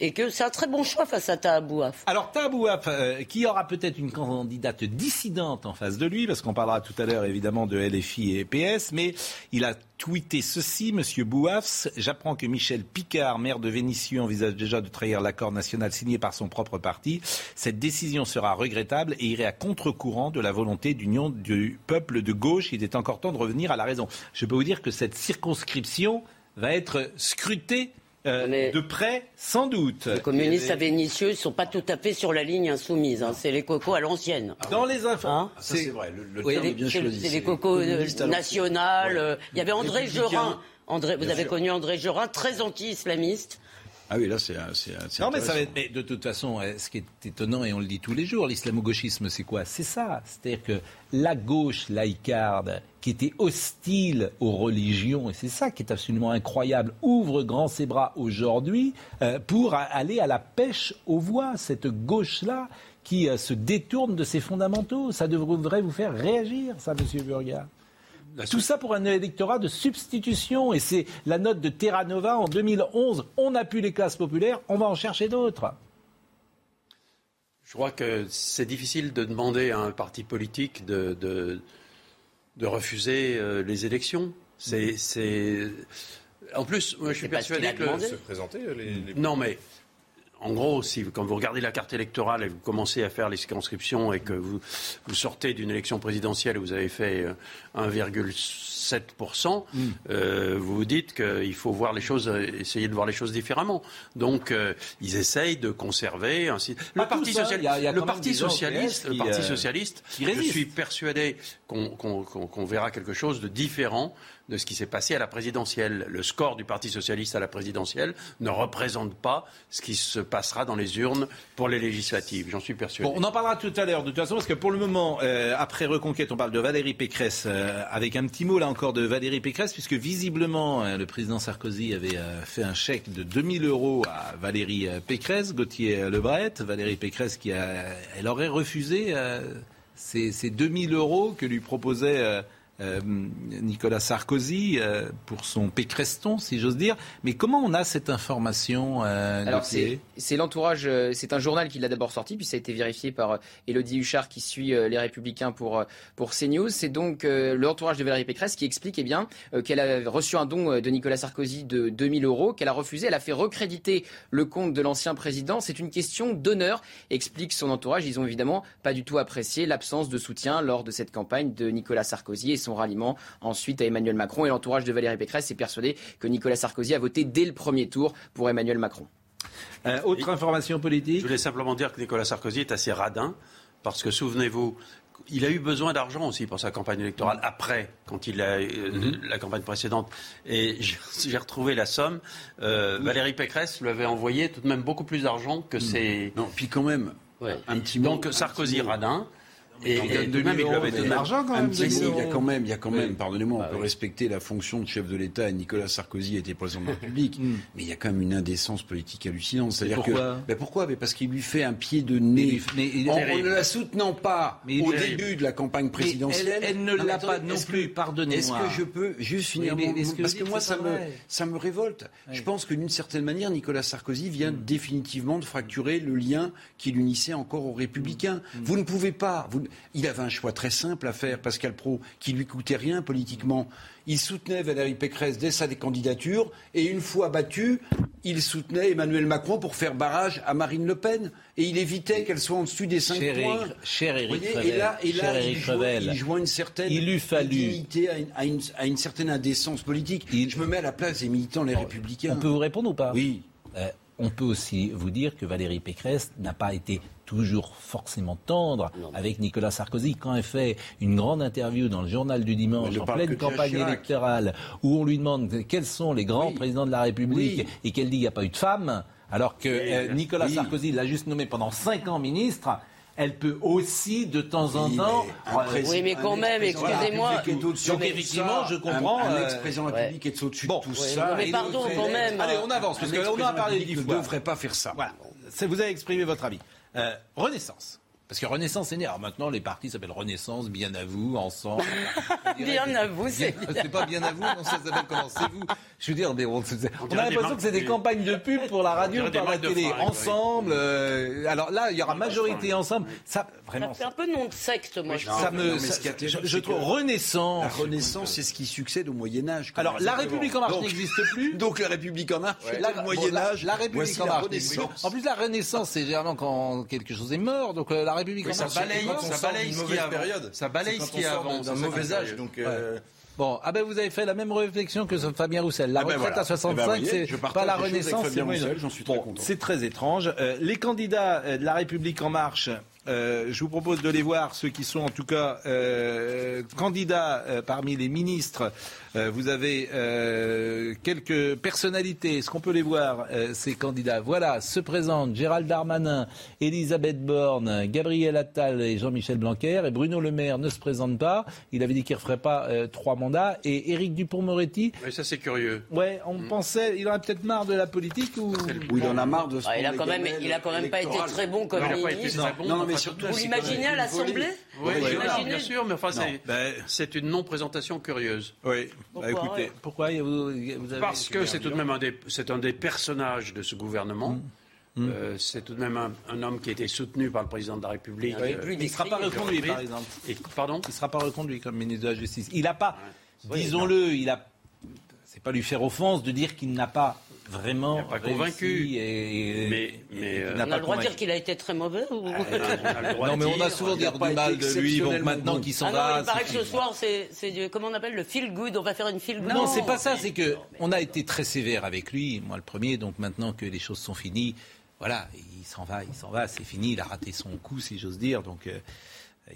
et que c'est un très bon choix face à Tahabouaf. Alors Tahabouaf, euh, qui aura peut-être une candidate dissidente en face de lui, parce qu'on parlera tout à l'heure évidemment de LFI et PS, mais il a tweeté ceci, Monsieur Bouafs. J'apprends que Michel Picard, maire de Vénissieux, envisage déjà de trahir l'accord national signé par son propre parti. Cette décision sera regrettable et irait à contre-courant de la volonté d'union du peuple de gauche. Il est encore temps de revenir à la raison. Je peux vous dire que cette circonscription va être scrutée Euh, de près, sans doute. Les communistes à Vénitieux ne sont pas tout à fait sur la ligne insoumise. Hein. C'est les cocos à l'ancienne. Dans les infos. Hein ça, c'est vrai. Le, terme est bien choisi. C'est les cocos nationales. Il y avait André Gerin. André, vous avez connu André Gerin, très anti-islamiste. Ah oui, là, c'est. Non, mais ça va être. Mais de toute façon, euh, ce qui est étonnant, et on le dit tous les jours, l'islamo-gauchisme, c'est quoi? C'est ça. C'est-à-dire que la gauche laïcarde, qui était hostile aux religions, et c'est ça qui est absolument incroyable, ouvre grand ses bras aujourd'hui euh, pour aller à la pêche aux voix. Cette gauche-là qui euh, se détourne de ses fondamentaux. Ça devrait vous faire réagir, ça, monsieur Burga. Tout ça pour un électorat de substitution. Et c'est la note de Terra Nova en 2011. On n'a plus les classes populaires, on va en chercher d'autres. Je crois que c'est difficile de demander à un parti politique de, de, refuser euh, les élections. C'est, En plus, moi, je suis persuadé que. Se présenter, les... Non, mais en gros, si, quand vous regardez la carte électorale et vous commencez à faire les circonscriptions et que vous, vous sortez d'une élection présidentielle où vous avez fait 1,7%, euh, mm. euh, vous vous dites qu'il faut voir les choses, essayer de voir les choses différemment. Donc, euh, ils essayent de conserver ainsi. Le Parti, le Parti socialiste, le Parti socialiste, je suis persuadé qu'on verra quelque chose de différent de ce qui s'est passé à la présidentielle. Le score du Parti socialiste à la présidentielle ne représente pas ce qui se passera dans les urnes pour les législatives. J'en suis persuadé. on en parlera tout à l'heure de toute façon, parce que pour le moment, euh, après Reconquête, on parle de Valérie Pécresse, euh, avec un petit mot là encore de Valérie Pécresse, puisque visiblement, euh, le président Sarkozy avait fait un chèque de 2000 euros à Valérie Pécresse, Gauthier Lebret. Valérie Pécresse qui a, elle aurait refusé ces, ces 2000 euros que lui proposait euh, Nicolas Sarkozy euh, pour son Pécreston, si j'ose dire. Mais comment on a cette information euh, Alors c'est l'entourage, c'est un journal qui l'a d'abord sorti, puis ça a été vérifié par Elodie Huchard qui suit les Républicains pour, pour CNews. C'est donc l'entourage de Valérie Pécresse qui explique eh bien, qu'elle a reçu un don de Nicolas Sarkozy de 2000 euros, qu'elle a refusé. Elle a fait recréditer le compte de l'ancien président. C'est une question d'honneur, explique son entourage. Ils ont évidemment pas du tout apprécié l'absence de soutien lors de cette campagne de Nicolas Sarkozy et son ralliement ensuite à Emmanuel Macron. Et l'entourage de Valérie Pécresse est persuadé que Nicolas Sarkozy a voté dès le premier tour pour Emmanuel Macron. Euh, autre information politique Je voulais simplement dire que Nicolas Sarkozy est assez radin, parce que souvenez-vous, il a eu besoin d'argent aussi pour sa campagne électorale après, quand il a euh, mhm. la campagne précédente. Et j'ai retrouvé la somme. Euh, Valérie Pécresse lui avait envoyé tout de même beaucoup plus d'argent que ses. Non, puis quand même. Un petit Donc Sarkozy radin, et, de même, il avait donné l'argent quand même. il y a quand même, il y a quand même, pardonnez-moi, on bah peut respecter la fonction de chef de l'État et Nicolas Sarkozy était président de la République, mm. mais il y a quand même une indécence politique hallucinante. C'est-à-dire pourquoi que, ben pourquoi? Mais Parce qu'il lui fait un pied de nez mais, en, ne la soutenant pas au début de la campagne présidentielle. Elle, ne l'a pas non plus, pardonnez-moi. Est-ce que je peux juste finir mon Parce que moi, ça me, ça me révolte. Je pense que d'une certaine manière, Nicolas Sarkozy vient mm. définitivement de fracturer le lien qui l'unissait encore aux Républicains. Mm. Vous ne pouvez pas, il avait un choix très simple à faire, Pascal Pro, qui lui coûtait rien politiquement. Il soutenait Valérie Pécresse dès sa candidature, et une fois battu, il soutenait Emmanuel Macron pour faire barrage à Marine Le Pen, et il évitait qu'elle soit en dessus des 5 points. cher Éric et là, et là il, joue, une certaine il fallu. À, une, à, une, certaine indécence politique. Je me mets à la place des militants, les Républicains. On peut vous répondre ou pas? Oui. Euh, on peut aussi vous dire que Valérie Pécresse n'a pas été toujours forcément tendre avec Nicolas Sarkozy. Quand elle fait une grande interview dans le journal du dimanche, en pleine campagne électorale, où on lui demande quels sont les grands présidents de la République et qu'elle dit qu'il n'y a pas eu de femmes, alors que euh, Nicolas Sarkozy l'a juste nommé pendant cinq ans ministre, elle peut aussi de temps en temps. oui, mais quand même, excusez-moi. Donc effectivement, je comprends. Un, euh, ex-président de la République est au-dessus de tout ça. Mais pardon, quand même. Allez, on avance, parce qu'on a parlé dix fois. ne devrait pas faire ça. Voilà. Vous avez exprimé votre avis. Euh, Renaissance. Parce que Renaissance est né. Alors maintenant, les partis s'appellent Renaissance, bien à vous, ensemble. bien à vous, c'est C'est pas bien à vous, non, ça s'appelle comment? C'est vous. Je veux dire, mais on, on, a l'impression que c'est des campagnes de pub pour la radio ou par la télé. Ensemble. Euh, alors là, il y aura majorité ensemble. Ça, vraiment. Ça fait un peu nom de secte, moi. Ça, me, je, trouve Renaissance. La Renaissance, c'est ce qui succède au Moyen Âge. Alors la République en marche n'existe plus. Donc la République en marche, le Moyen Âge. La République en marche. En plus, la Renaissance, c'est généralement quand quelque chose est mort. Donc euh, la République ça balaye, ça balaye ce qui a période. Ça balaye ce qui a avant. un mauvais âge, donc. Bon, ah ben vous avez fait la même réflexion que Fabien Roussel. La Ah ben retraite voilà. à 65, Eh ben, c'est pas la renaissance. C'est très Bon, étrange. Euh, les candidats euh, de la République en marche, euh, je vous propose de les voir, ceux qui sont en tout cas euh, candidats parmi les ministres. Euh, vous avez euh, quelques personnalités. Est-ce qu'on peut les voir, euh, ces candidats? Voilà, se présentent Gérald Darmanin, Elisabeth Borne, Gabriel Attal et Jean-Michel Blanquer. Et Bruno Le Maire ne se présente pas. Il avait dit qu'il ne referait pas euh, trois mandats. Et Éric Dupont-Moretti, Mais ça, c'est curieux. ouais, on pensait, il en a peut-être marre de la politique ou il en a marre de ce Ah, il a quand même, il a quand même pas été très bon comme Il ministre. Non, non, mais surtout, Vous l'imaginez à l'Assemblée Oui, oui, l'imaginez bien sûr, mais enfin, c'est, Ben, c'est une non-présentation curieuse. Oui. Pourquoi, Bah, écoutez, ouais. pourquoi vous, vous avez Parce que c'est tout de même un des, c'est un des personnages de ce gouvernement. Mmh. Euh, c'est tout de même un, un homme qui a été soutenu par le président de la République. Oui. Euh, Il ne sera pas reconduit, par exemple. et, pardon? Il ne sera pas reconduit comme ministre de la Justice. Il n'a pas, disons-le, il a. C'est pas lui faire offense de dire qu'il n'a pas vraiment pas convaincu. Et, Mais- mais, et euh, On a le droit de dire qu'il a été très mauvais ou... On a le droit Non, mais on a dire. souvent pas du mal de lui. Donc maintenant qu'il s'en Ah non, va. il paraît c'est que ce soir, c'est, c'est du, comment on appelle, le feel good. On va faire une feel good. Non, c'est pas ça. C'est que on a été très sévère avec lui, moi le premier. Donc maintenant que les choses sont finies, voilà, il s'en va, il s'en va, c'est fini. Il a raté son coup, si j'ose dire. Donc euh,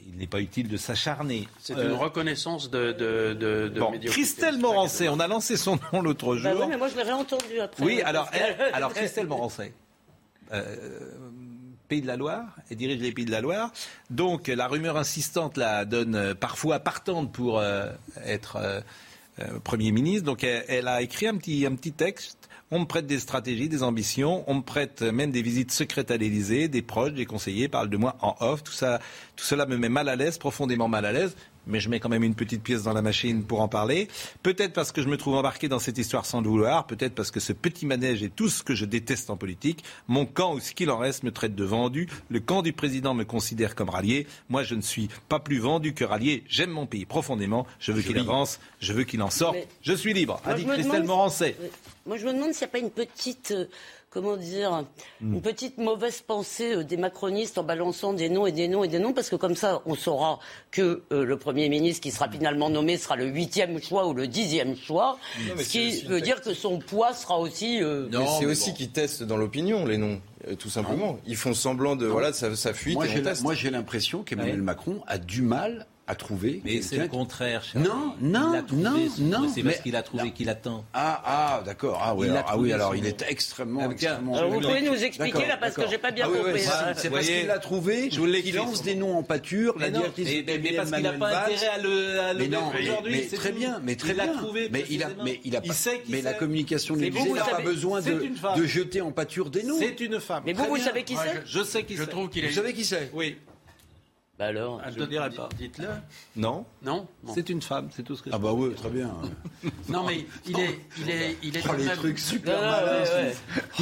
il n'est pas utile de s'acharner. C'est Euh, une reconnaissance de, de, de, de Bon. Christelle Morancet, on a lancé son nom l'autre jour. Bah oui, mais moi je l'ai réentendu après. Oui, alors, que- elle- alors Christelle Morancet, euh, Pays de la Loire, elle dirige les Pays de la Loire. Donc la rumeur insistante la donne euh, parfois partante pour euh, être euh, euh, Premier ministre. Donc elle, elle a écrit un petit, un petit texte. On me prête des stratégies, des ambitions, on me prête même des visites secrètes à l'Élysée, des proches, des conseillers parlent de moi en off. Tout, ça, tout cela me met mal à l'aise, profondément mal à l'aise mais je mets quand même une petite pièce dans la machine pour en parler. Peut-être parce que je me trouve embarqué dans cette histoire sans le vouloir, peut-être parce que ce petit manège est tout ce que je déteste en politique. Mon camp, ou ce qu'il en reste, me traite de vendu. Le camp du président me considère comme rallié. Moi, je ne suis pas plus vendu que rallié. J'aime mon pays profondément. Je veux qu'il avance, je veux qu'il en sorte. Mais- Je suis libre, a dit Christelle Morancet. Moi, je me demande s'il n'y a pas une petite, euh, comment dire, Hmm. une petite mauvaise pensée euh, des macronistes en balançant des noms et des noms et des noms, parce que comme ça, on saura que euh, le Premier ministre qui sera finalement nommé sera le huitième choix ou le dixième choix, Non, mais ce qui veut dire que son poids sera aussi... euh, mais c'est aussi qu'ils testent dans l'opinion les noms, euh, tout simplement. Ils font semblant de voilà, ça, ça fuite Moi, et j'ai moi, l'impression qu'Emmanuel Ouais. Macron a du mal à trouver. Mais c'est le contraire, cher. Non, Il non, a trouvé non, son- non. C'est parce qu'il a trouvé qu'il attend. Ah, ah, d'accord. Ah oui, alors, ah oui, alors il est extrêmement, extrêmement. Alors, vous pouvez nous expliquer, là, parce que j'ai pas bien Ah oui, compris, là. c'est- C'est parce qu'il l'a trouvé. je vous l'écris. Il lance des noms en pâture. La directrice mais- parce qu'il n'a pas Valls. intérêt à le, non, aujourd'hui. très bien, mais très il l'a bien. trouvé mais il a, mais il a Il pas- sait qui mais la communication de l'Élysée n'a pas besoin de, jeter en pâture des noms. C'est une femme. Mais vous, vous savez qui c'est Je sais qui Je c'est. trouve qu'il est. Vous savez qui c'est Oui. Bah alors Je ne dirai pas. Dites-le. Non. Non Bon. C'est une femme, c'est tout ce que je Ah bah oui, très bien. Non, mais il est, il est, il est Oh, les même- trucs super Non, non, malins. ouais,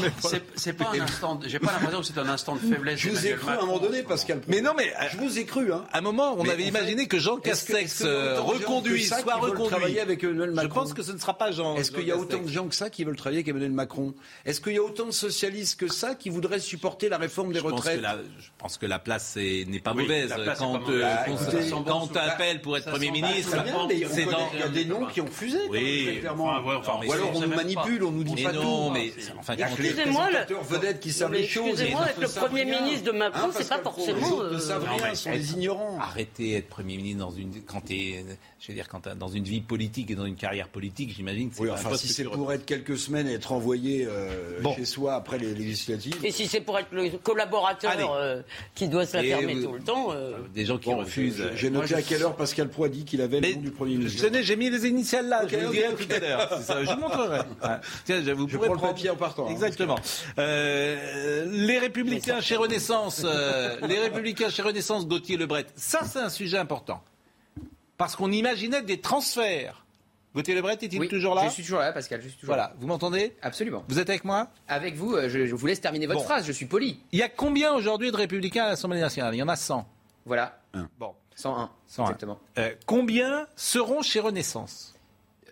ouais. C'est, c'est pas un instant. de- J'ai pas l'impression que c'est un instant de faiblesse. Je vous ai cru à un moment donné, Pascal. Mais non, mais Je vous ai cru, hein. à un moment, on Mais avait en imaginé fait, que Jean que- Castex euh, gens reconduit, que soit reconduit. avec Emmanuel Je Macron pense que ce ne sera pas Jean. Est-ce qu'il y a autant de gens que ça qui veulent travailler avec Emmanuel Macron Est-ce qu'il y a autant de socialistes que ça qui voudraient supporter la réforme des je que retraites je pense que la place est- n'est pas mauvaise. Quand, euh, quand- écoutez, quand on t'appelle pour être ça Premier ministre, c'est dans... il y a des noms qui ont fusé. Oui, clairement. enfin, ouais, enfin, mais Ou alors on nous manipule, on nous dit Mais pas non, tout. mais enfin, Excusez-moi, le- vedettes qui savent mais les choses. excusez-moi, autres le Premier ministre de Macron, Hein, c'est pas forcément, ne euh, savent rien, sont être- des ignorants. Arrêtez d'être Premier ministre dans une, quand t'es, je veux dire, quand dans une vie politique et dans une carrière politique, j'imagine. que c'est Oui, enfin, si c'est tu pour être quelques semaines et être envoyé euh, Bon. chez soi après les législatives. Et si c'est pour être le collaborateur euh, qui doit se la Et fermer tout le temps... euh, Des gens qui Bon, refusent. j'ai- J'ai noté à quelle heure Pascal a dit qu'il avait le nom du Premier ministre. Tenez, j'ai mis les initiales là, je vous dirai tout à l'heure. C'est ça, Je vous montrerai. Tiens, je vous Je prends le papier en partant. hein, Exactement. Euh, les Républicains chez Renaissance, euh, les Républicains chez Renaissance, Gauthier Lebret. Ça, c'est un sujet important. Parce qu'on imaginait des transferts. Gauthier Lebret est-il Oui, toujours là Je suis toujours là, Pascal. Je suis toujours Voilà, vous m'entendez. Absolument. Vous êtes avec moi Avec vous, euh, je, je vous laisse terminer votre Bon. phrase. Je suis poli. Il y a combien aujourd'hui de Républicains à l'Assemblée nationale? Il y en a 100. Voilà. Bon. 101. 101. Exactement. Euh, combien seront chez Renaissance?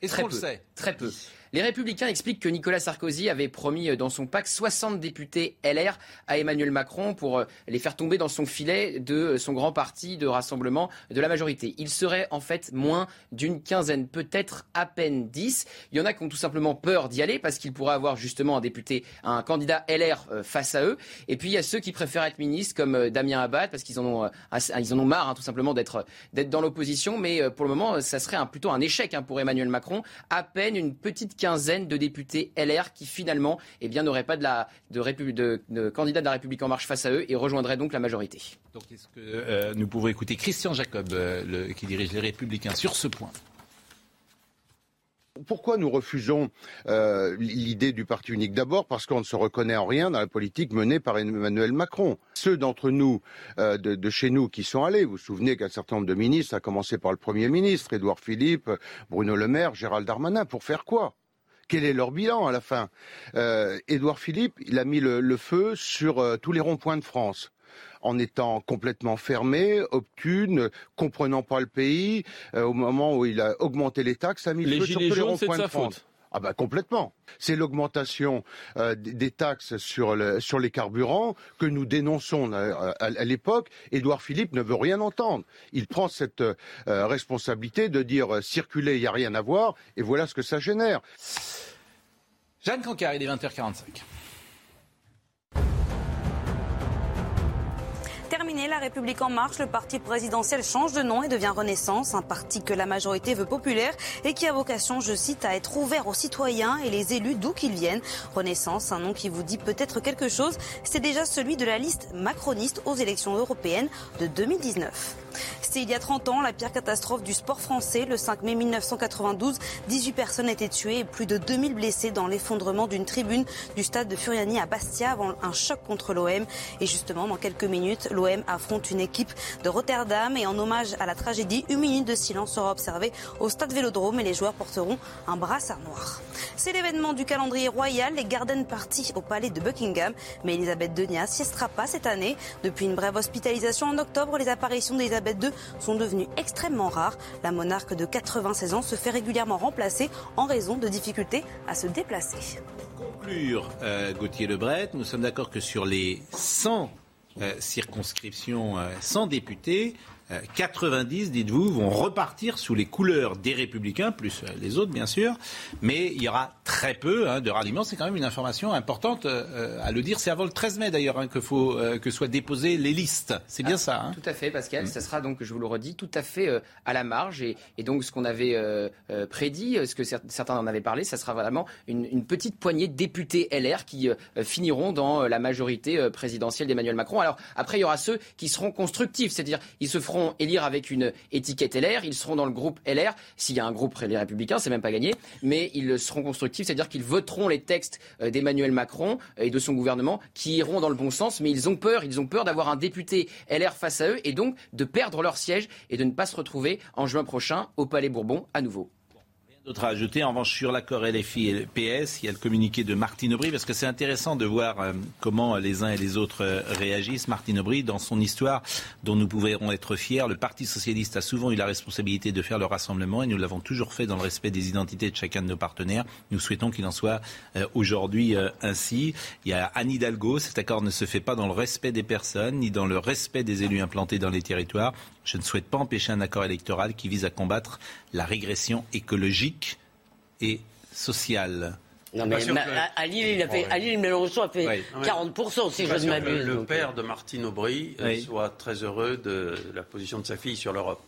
Est-ce Très qu'on le peu. sait? Très peu. Les Républicains expliquent que Nicolas Sarkozy avait promis dans son pacte 60 députés LR à Emmanuel Macron pour les faire tomber dans son filet de son grand parti de rassemblement de la majorité. Il serait en fait moins d'une quinzaine, peut-être à peine 10. Il y en a qui ont tout simplement peur d'y aller parce qu'ils pourraient avoir justement un député, un candidat LR face à eux. Et puis il y a ceux qui préfèrent être ministres comme Damien Abad parce qu'ils en ont, ils en ont marre hein, tout simplement d'être dans l'opposition. Mais pour le moment, ça serait plutôt un échec hein, pour Emmanuel Macron. À peine une petite quinzaine de députés LR qui finalement eh bien, n'auraient pas de, la, de, de, candidat de la République en marche face à eux et rejoindraient donc la majorité. Donc est-ce que euh, nous pouvons écouter Christian Jacob, euh, qui dirige les Républicains, sur ce point? Pourquoi nous refusons euh, l'idée du parti unique? D'abord parce qu'on ne se reconnaît en rien dans la politique menée par Emmanuel Macron. Ceux d'entre nous, euh, de, chez nous, qui sont allés, vous vous souvenez qu'un certain nombre de ministres, à commencer par le Premier ministre, Édouard Philippe, Bruno Le Maire, Gérald Darmanin, pour faire quoi? Quel est leur bilan à la fin? Euh, Édouard Philippe, il a mis le, feu sur tous les ronds-points de France en étant complètement fermé, obtune, comprenant pas le pays. Euh, au moment où il a augmenté les taxes, a mis le feu sur tous les ronds-points de France. Ah bah complètement. C'est l'augmentation euh, des taxes sur, les carburants que nous dénonçons euh, à, l'époque. Édouard Philippe ne veut rien entendre. Il prend cette responsabilité de dire circuler, il n'y a rien à voir, et voilà ce que ça génère. Jeanne Cancard, il est 20h45. La République en marche, le parti présidentiel change de nom et devient Renaissance, un parti que la majorité veut populaire et qui a vocation, je cite, à être ouvert aux citoyens et les élus d'où qu'ils viennent. Renaissance, un nom qui vous dit peut-être quelque chose, c'est déjà celui de la liste macroniste aux élections européennes de 2019. C'était il y a 30 ans, la pire catastrophe du sport français. Le 5 mai 1992, 18 personnes étaient tuées et plus de 2000 blessés dans l'effondrement d'une tribune du stade de Furiani à Bastia avant un choc contre l'OM. Et justement, dans quelques minutes, l'OM affronte une équipe de Rotterdam et en hommage à la tragédie, une minute de silence sera observée au stade Vélodrome et les joueurs porteront un brassard noir. C'est l'événement du calendrier royal, les Garden Party au palais de Buckingham. Mais Elisabeth II n'y assistera pas cette année. Depuis une brève hospitalisation en octobre, les apparitions d'Elisabeth Sont devenues extrêmement rares. La monarque de 96 ans se fait régulièrement remplacer en raison de difficultés à se déplacer. Pour conclure, euh, Gauthier Lebret, nous sommes d'accord que sur les 100 euh, circonscriptions, 100 euh, députés, 90, euh, dites-vous, vont repartir sous les couleurs des républicains, plus euh, les autres bien sûr, mais il y aura très peu hein, de ralliements. C'est quand même une information importante euh, à le dire. C'est avant le 13 mai d'ailleurs hein, qu'il faut que soient déposées les listes. C'est bien ah, ça. Hein? Tout à fait, Pascal. Mm. Ça sera donc, je vous le redis, tout à fait à la marge. Et, donc ce qu'on avait prédit, ce que certains en avaient parlé, ça sera vraiment une, une petite poignée de députés LR qui finiront dans la majorité présidentielle d'Emmanuel Macron. Alors après, il y aura ceux qui seront constructifs, c'est-à-dire ils se feront élire avec une étiquette LR, ils seront dans le groupe LR. S'il y a un groupe Les Républicains, c'est même pas gagné, mais ils seront constructifs, c'est-à-dire qu'ils voteront les textes euh, d'Emmanuel Macron et de son gouvernement qui iront dans le bon sens, mais ils ont peur, ils ont peur d'avoir un député LR face à eux et donc de perdre leur siège et de ne pas se retrouver en juin prochain au Palais Bourbon à nouveau d'autre à ajouter. En revanche, sur l'accord LFI et PS, il y a le communiqué de Martine Aubry, parce que c'est intéressant de voir euh, comment les uns et les autres euh, réagissent. Martine Aubry, dans son histoire, dont nous pouvons être fiers, le Parti socialiste a souvent eu la responsabilité de faire le rassemblement, et nous l'avons toujours fait dans le respect des identités de chacun de nos partenaires. Nous souhaitons qu'il en soit euh, aujourd'hui ainsi. Il y a Anne Hidalgo, cet accord ne se fait pas dans le respect des personnes, ni dans le respect des élus implantés dans les territoires. Je ne souhaite pas empêcher un accord électoral qui vise à combattre la régression écologique et sociale. Non, mais à, Lille, il a fait, à Lille, Mélenchon a fait 40%, si je ne m'abuse. Le, père de Martine Aubry euh, soit très heureux de la position de sa fille sur l'Europe.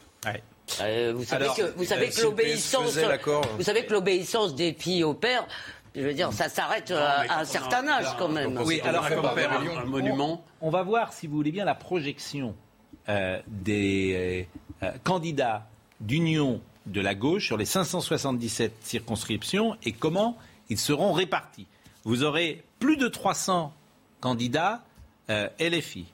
Euh, vous savez que, vous savez que l'obéissance, vous savez que l'obéissance des filles au père, je veux dire, ça s'arrête à un certain âge quand même. Oui, alors un, monument. On, va voir, si vous voulez bien, la projection euh, des candidats d'union de la gauche sur les 577 circonscriptions et comment ils seront répartis. Vous aurez plus de 300 candidats euh, LFI.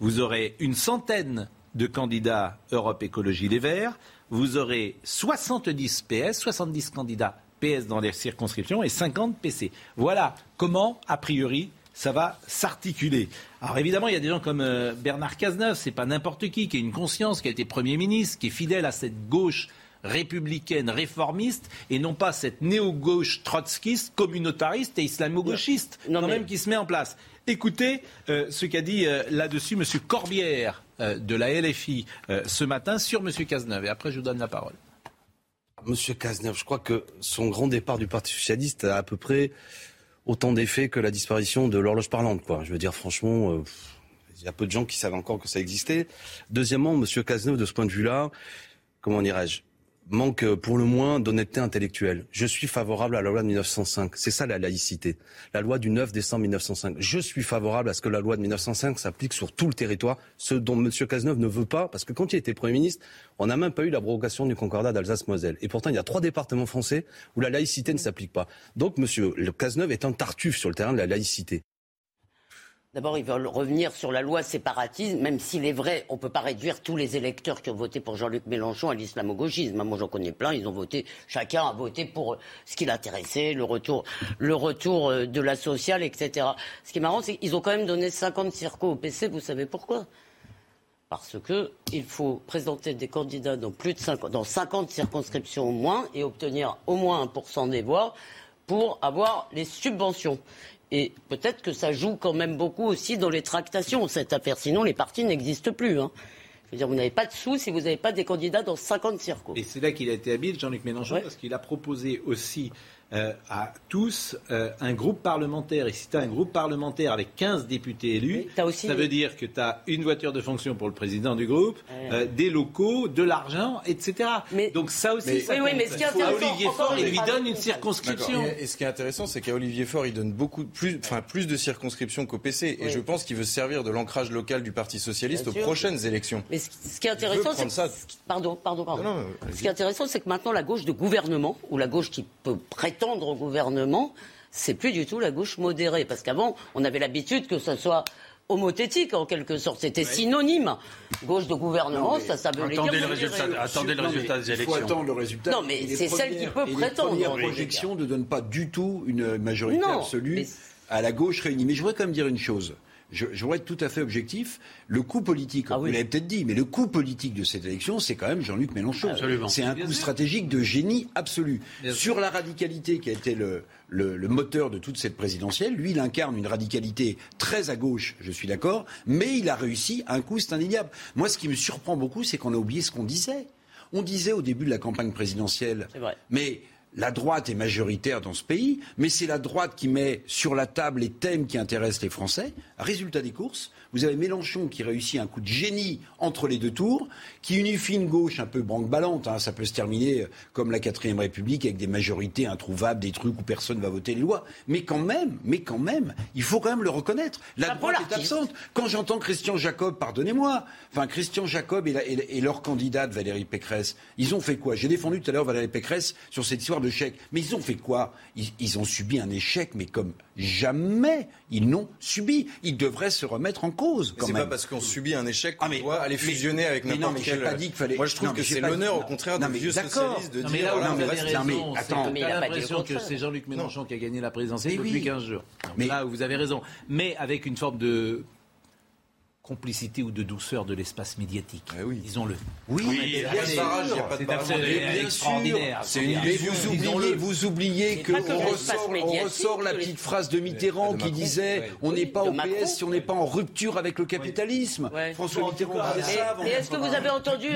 Vous aurez une centaine de candidats Europe Écologie Les Verts. Vous aurez 70 PS, 70 candidats PS dans les circonscriptions et 50 PC. Voilà comment, a priori, ça va s'articuler. Alors évidemment, il y a des gens comme euh, Bernard Cazeneuve, c'est pas n'importe qui, qui a une conscience, qui a été Premier ministre, qui est fidèle à cette gauche républicaine, réformiste, et non pas cette néo-gauche trotskiste, communautariste et islamo-gauchiste, quand même, qui se met en place. Écoutez euh, ce qu'a dit euh, là-dessus M. Corbière euh, de la LFI ce matin sur M. Cazeneuve. Et après, je vous donne la parole. Monsieur Cazeneuve, je crois que son grand départ du Parti socialiste a à peu près autant d'effet que la disparition de l'horloge parlante. Quoi. Je veux dire, franchement, il y a peu de gens qui savent encore que ça existait. Deuxièmement, Monsieur Cazeneuve, de ce point de vue-là, comment dirais-je manque pour le moins d'honnêteté intellectuelle. Je suis favorable à la loi de 1905. C'est ça la laïcité. La loi du 9 décembre 1905. Je suis favorable à ce que la loi de 1905 s'applique sur tout le territoire, ce dont M. Cazeneuve ne veut pas, parce que quand il était Premier ministre, on n'a même pas eu l'abrogation du concordat d'Alsace-Moselle. Et pourtant, il y a trois départements français où la laïcité ne s'applique pas. Donc, M. Cazeneuve est un tartuffe sur le terrain de la laïcité. D'abord, ils veulent revenir sur la loi séparatisme, même s'il est vrai, on ne peut pas réduire tous les électeurs qui ont voté pour Jean-Luc Mélenchon à l'islamo-gauchisme. Moi, j'en connais plein, ils ont voté, chacun a voté pour ce qui l'intéressait, le retour, le retour euh, de la sociale, etc. Ce qui est marrant, c'est qu'ils ont quand même donné 50 circos au PC, vous savez pourquoi? Parce qu'il faut présenter des candidats dans plus de 50, dans 50 circonscriptions au moins et obtenir au moins 1% des voix pour avoir les subventions. Et peut-être que ça joue quand même beaucoup aussi dans les tractations, cette affaire. Sinon, les partis n'existent plus. Hein. Je veux dire, vous n'avez pas de sous si vous n'avez pas des candidats dans 50 circos. Et c'est là qu'il a été habile, Jean-Luc Mélenchon, parce qu'il a proposé aussi euh, à tous euh, un groupe parlementaire. Et si tu as un groupe parlementaire avec 15 députés élus, ça veut dire que tu as une voiture de fonction pour le président du groupe, euh, des locaux, de l'argent, etc. Donc ça aussi, ça oui, mais ce qui est Olivier Faure, il lui donne une circonscription. Et, ce qui est intéressant, c'est qu'à Olivier Faure, il donne beaucoup plus, enfin plus de circonscriptions qu'au PC. Et je pense qu'il veut servir de l'ancrage local du Parti socialiste aux prochaines élections. Mais ce qui est intéressant, c'est pardon, pardon, pardon. ce qui est intéressant, c'est que maintenant la gauche de gouvernement ou la gauche qui peut prétendre au gouvernement, c'est plus du tout la gauche modérée. Parce qu'avant, on avait l'habitude que ce soit homothétique en quelque sorte. C'était synonyme. Gauche de gouvernement, ça, ça veut attendez dire. Le résultat, attendez le résultat des élections. Il faut attendre le résultat. Non, mais c'est celle qui peut prétendre. Les premières projections ne donnent pas du tout une majorité absolue à la gauche réunie. Mais je voudrais quand même dire une chose je, je voudrais être tout à fait objectif. Le coup politique, ah vous l'avez peut-être dit, mais le coup politique de cette élection, c'est quand même Jean-Luc Mélenchon. C'est un coup stratégique de génie absolu. Sur la radicalité qui a été le, le, le, moteur de toute cette présidentielle, lui, il incarne une radicalité très à gauche, je suis d'accord, mais il a réussi un coup, c'est indéniable. Moi, ce qui me surprend beaucoup, c'est qu'on a oublié ce qu'on disait. On disait au début de la campagne présidentielle, mais la droite est majoritaire dans ce pays, mais c'est la droite qui met sur la table les thèmes qui intéressent les Français. Résultat des courses, vous avez Mélenchon qui réussit un coup de génie entre les deux tours, qui unifie une gauche un peu branque-ballante. Hein. Ça peut se terminer comme la quatrième République avec des majorités introuvables, des trucs où personne ne va voter les lois. Mais quand même, mais quand même, il faut quand même le reconnaître. La droite est absente. Quand j'entends Christian Jacob, pardonnez-moi, enfin Christian Jacob et, leur candidate Valérie Pécresse, ils ont fait quoi? J'ai défendu tout à l'heure Valérie Pécresse sur cette histoire de chèque. Mais ils ont fait quoi? Ils ont subi un échec, mais comme Jamais ils n'ont subi. Ils devraient se remettre en cause. C'est pas parce qu'on subit un échec qu'on ah, doit aller fusionner avec n'importe quel. Pas dit qu'il fallait... Moi, je trouve que c'est l'honneur, au contraire, d'un vieux socialiste de dire. Non, mais là, mais attends, mais l'impression que c'est Jean-Luc Mélenchon qui a gagné la présidentielle depuis 15 jours. Mais là, vous avez raison. Mais avec une forme de complicité ou de douceur de l'espace médiatique. Eh oui. Disons-le. Oui, oui c'est extraordinaire. C'est une illusion. Vous oubliez, vous oubliez qu'on ressort, on ressort la petite phrase de Mitterrand qui disait on n'est pas au PS si on n'est pas en rupture avec le capitalisme. François Mitterrand disait ça. Et est-ce que vous avez entendu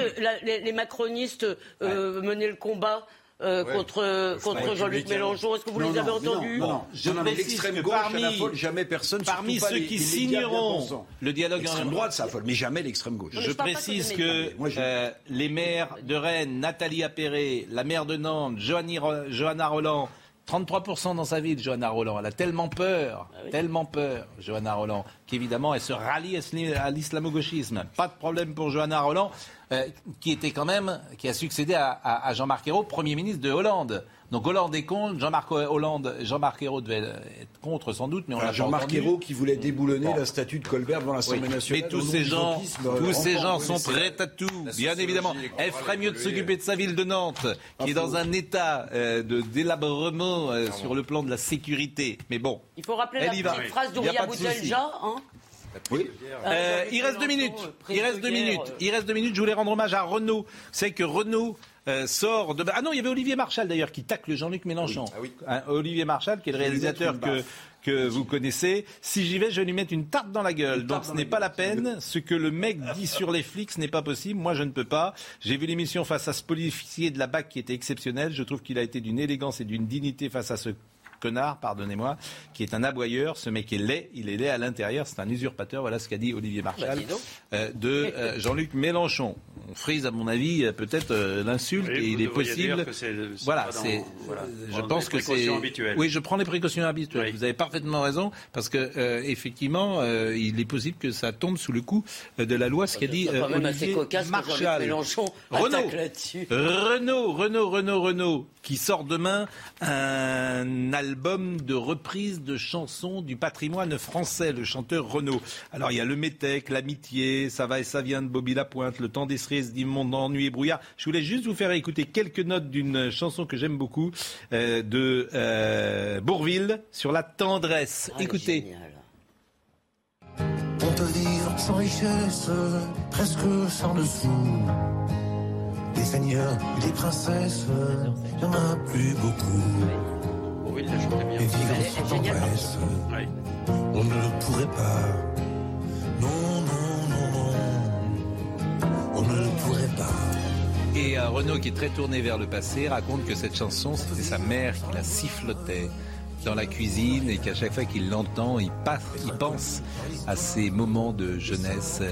les macronistes euh, mener le combat euh, contre, contre Jean-Luc Mélenchon. Est-ce que vous les avez entendus Non, non, je l'extrême gauche, parmi, jamais personne. Parmi ceux qui signeront le dialogue l'extrême droite, ça affole, mais jamais l'extrême gauche. Je, précise que euh, les maires de Rennes, Nathalie Appéré, la maire de Nantes, Johanna Roland, 33% dans sa ville, Johanna Roland. Elle a tellement peur, ah tellement peur, Johanna Roland, qu'évidemment, elle se rallie à l'islamo-gauchisme. Pas de problème pour Johanna Roland. Euh, qui était quand même, qui a succédé à, Jean-Marc Ayrault, Premier ministre de Hollande. Donc Hollande est contre, Jean-Marc Hollande, Jean-Marc Ayrault devait être contre sans doute, mais on a Jean-Marc Ayrault qui voulait déboulonner la statue de Colbert devant l'Assemblée nationale. Mais tous ces gens, tous ces gens sont prêts à tout, bien évidemment. Elle ferait mieux de s'occuper de sa ville de Nantes, qui est dans un état euh, de délabrement euh, sur le plan de la sécurité. Mais bon, il faut rappeler la petite phrase d'Ouria Boutelja, hein oui. Euh, il reste deux minutes. Il reste deux minutes. Il reste deux minutes. Je voulais rendre hommage à Renault. C'est que Renault euh, sort de... Ah non, il y avait Olivier Marchal d'ailleurs qui tacle Jean-Luc Mélenchon. Ah oui. Hein, Olivier Marchal, qui est le réalisateur que que vous connaissez. Si j'y vais, je vais lui mettre une tarte dans la gueule. Donc ce n'est pas la peine. Ce que le mec dit sur les flics, ce n'est pas possible. Moi, je ne peux pas. J'ai vu l'émission face à ce policier de la BAC qui était exceptionnel. Je trouve qu'il a été d'une élégance et d'une dignité face à ce connard, pardonnez-moi, qui est un aboyeur. Ce mec est laid, il est laid à l'intérieur, c'est un usurpateur. Voilà ce qu'a dit Olivier Marchal bah, euh, de euh, Jean-Luc Mélenchon. On frise, à mon avis, euh, peut-être l'insulte et il est possible. voilà, c'est. je pense que c'est. Oui, je prends les précautions habituelles. Vous avez parfaitement raison parce que effectivement, il est possible que ça tombe sous le coup de la loi. Ce qu'a dit Olivier Marchal. Renault, Renault, Renault, Renault, Renault, qui sort demain un album de reprise de chansons du patrimoine français, le chanteur Renaud. Alors il y a le Métèque, l'amitié, ça va et ça vient de Bobby Lapointe, le temps des cerises d'immonde ennui et brouillard. Je voulais juste vous faire écouter quelques notes d'une chanson que j'aime beaucoup euh, de euh, Bourville sur la tendresse. Ah, Écoutez. On peut vivre sans richesse, presque sans dessous. Les seigneurs, les princesses, il n'y en a plus beaucoup on ne le pourrait pas. Non, non, non, non. On ne le pourrait pas. Et euh, Renaud, qui est très tourné vers le passé, raconte que cette chanson, c'était sa mère qui la sifflotait dans la cuisine et qu'à chaque fois qu'il l'entend, il, passe, il pense à ces moments de jeunesse.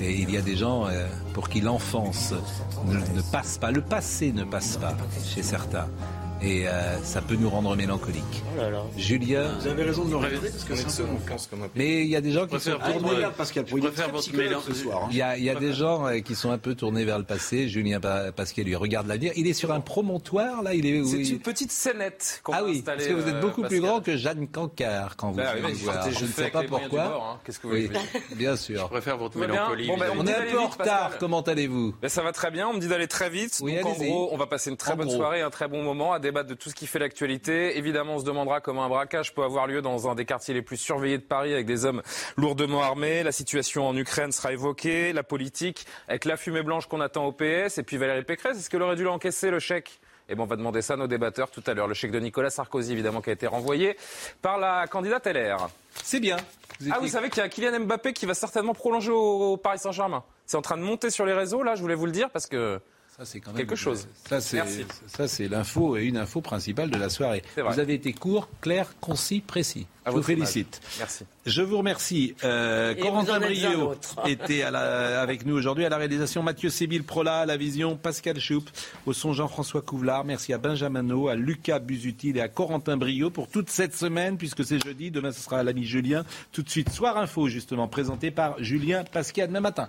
Et il y a des gens euh, pour qui l'enfance ne passe pas, le passé ne passe pas chez certains et euh, ça peut nous rendre mélancoliques. Oh Julien. Vous avez raison de le répéter parce que c'est comme un Mais il y a des gens qui sont tournés. Pascal, pour votre mélange ce soir. Hein. Il y a, il y a des gens euh, qui sont un peu tournés vers le passé. Julien Pascal lui regarde l'avenir. Il est sur un promontoire là. Il est. C'est une petite scénette qu'on Ah oui, parce que vous êtes beaucoup plus grand que Jeanne Cancard quand vous bah, venez voir. Je ne sais pas pourquoi. Hein. Qu'est-ce que vous voulez Bien sûr. Je préfère votre mélancolie. Ben, on est un peu en retard. Comment allez-vous? Ben, Ça va très bien. On me dit d'aller très vite. Donc en gros, on va passer une très bonne soirée, un très bon moment à débattre de tout ce qui fait l'actualité. Évidemment, on se demandera comment un braquage peut avoir lieu dans un des quartiers les plus surveillés de Paris avec des hommes lourdement armés. La situation en Ukraine sera évoquée, la politique avec la fumée blanche qu'on attend au PS et puis Valérie Pécresse. Est-ce qu'elle aurait dû l'encaisser le chèque? Et bon, on va demander ça à nos débatteurs tout à l'heure. Le chèque de Nicolas Sarkozy, évidemment, qui a été renvoyé par la candidate LR. C'est bien. ah, vous savez qu'il y a Kylian Mbappé qui va certainement prolonger au Paris Saint-Germain. C'est en train de monter sur les réseaux, là, je voulais vous le dire, parce que ça, c'est quand même quelque chose. Ça, c'est, ça, c'est l'info et une info principale de la soirée. Vous avez été court, clair, concis, précis. Je vous félicite. Merci. Je vous remercie. Euh, Corentin Brio était à la, avec nous aujourd'hui à la réalisation. Mathieu Sébil Prola, à la vision. Pascal Choup, au son Jean-François Couvlar. Merci à Benjamin à Lucas Busutil et à Corentin Brio pour toute cette semaine, puisque c'est jeudi. Demain, ce sera l'ami Julien. Tout de suite, Soir Info, justement, présenté par Julien Pascal. Demain matin.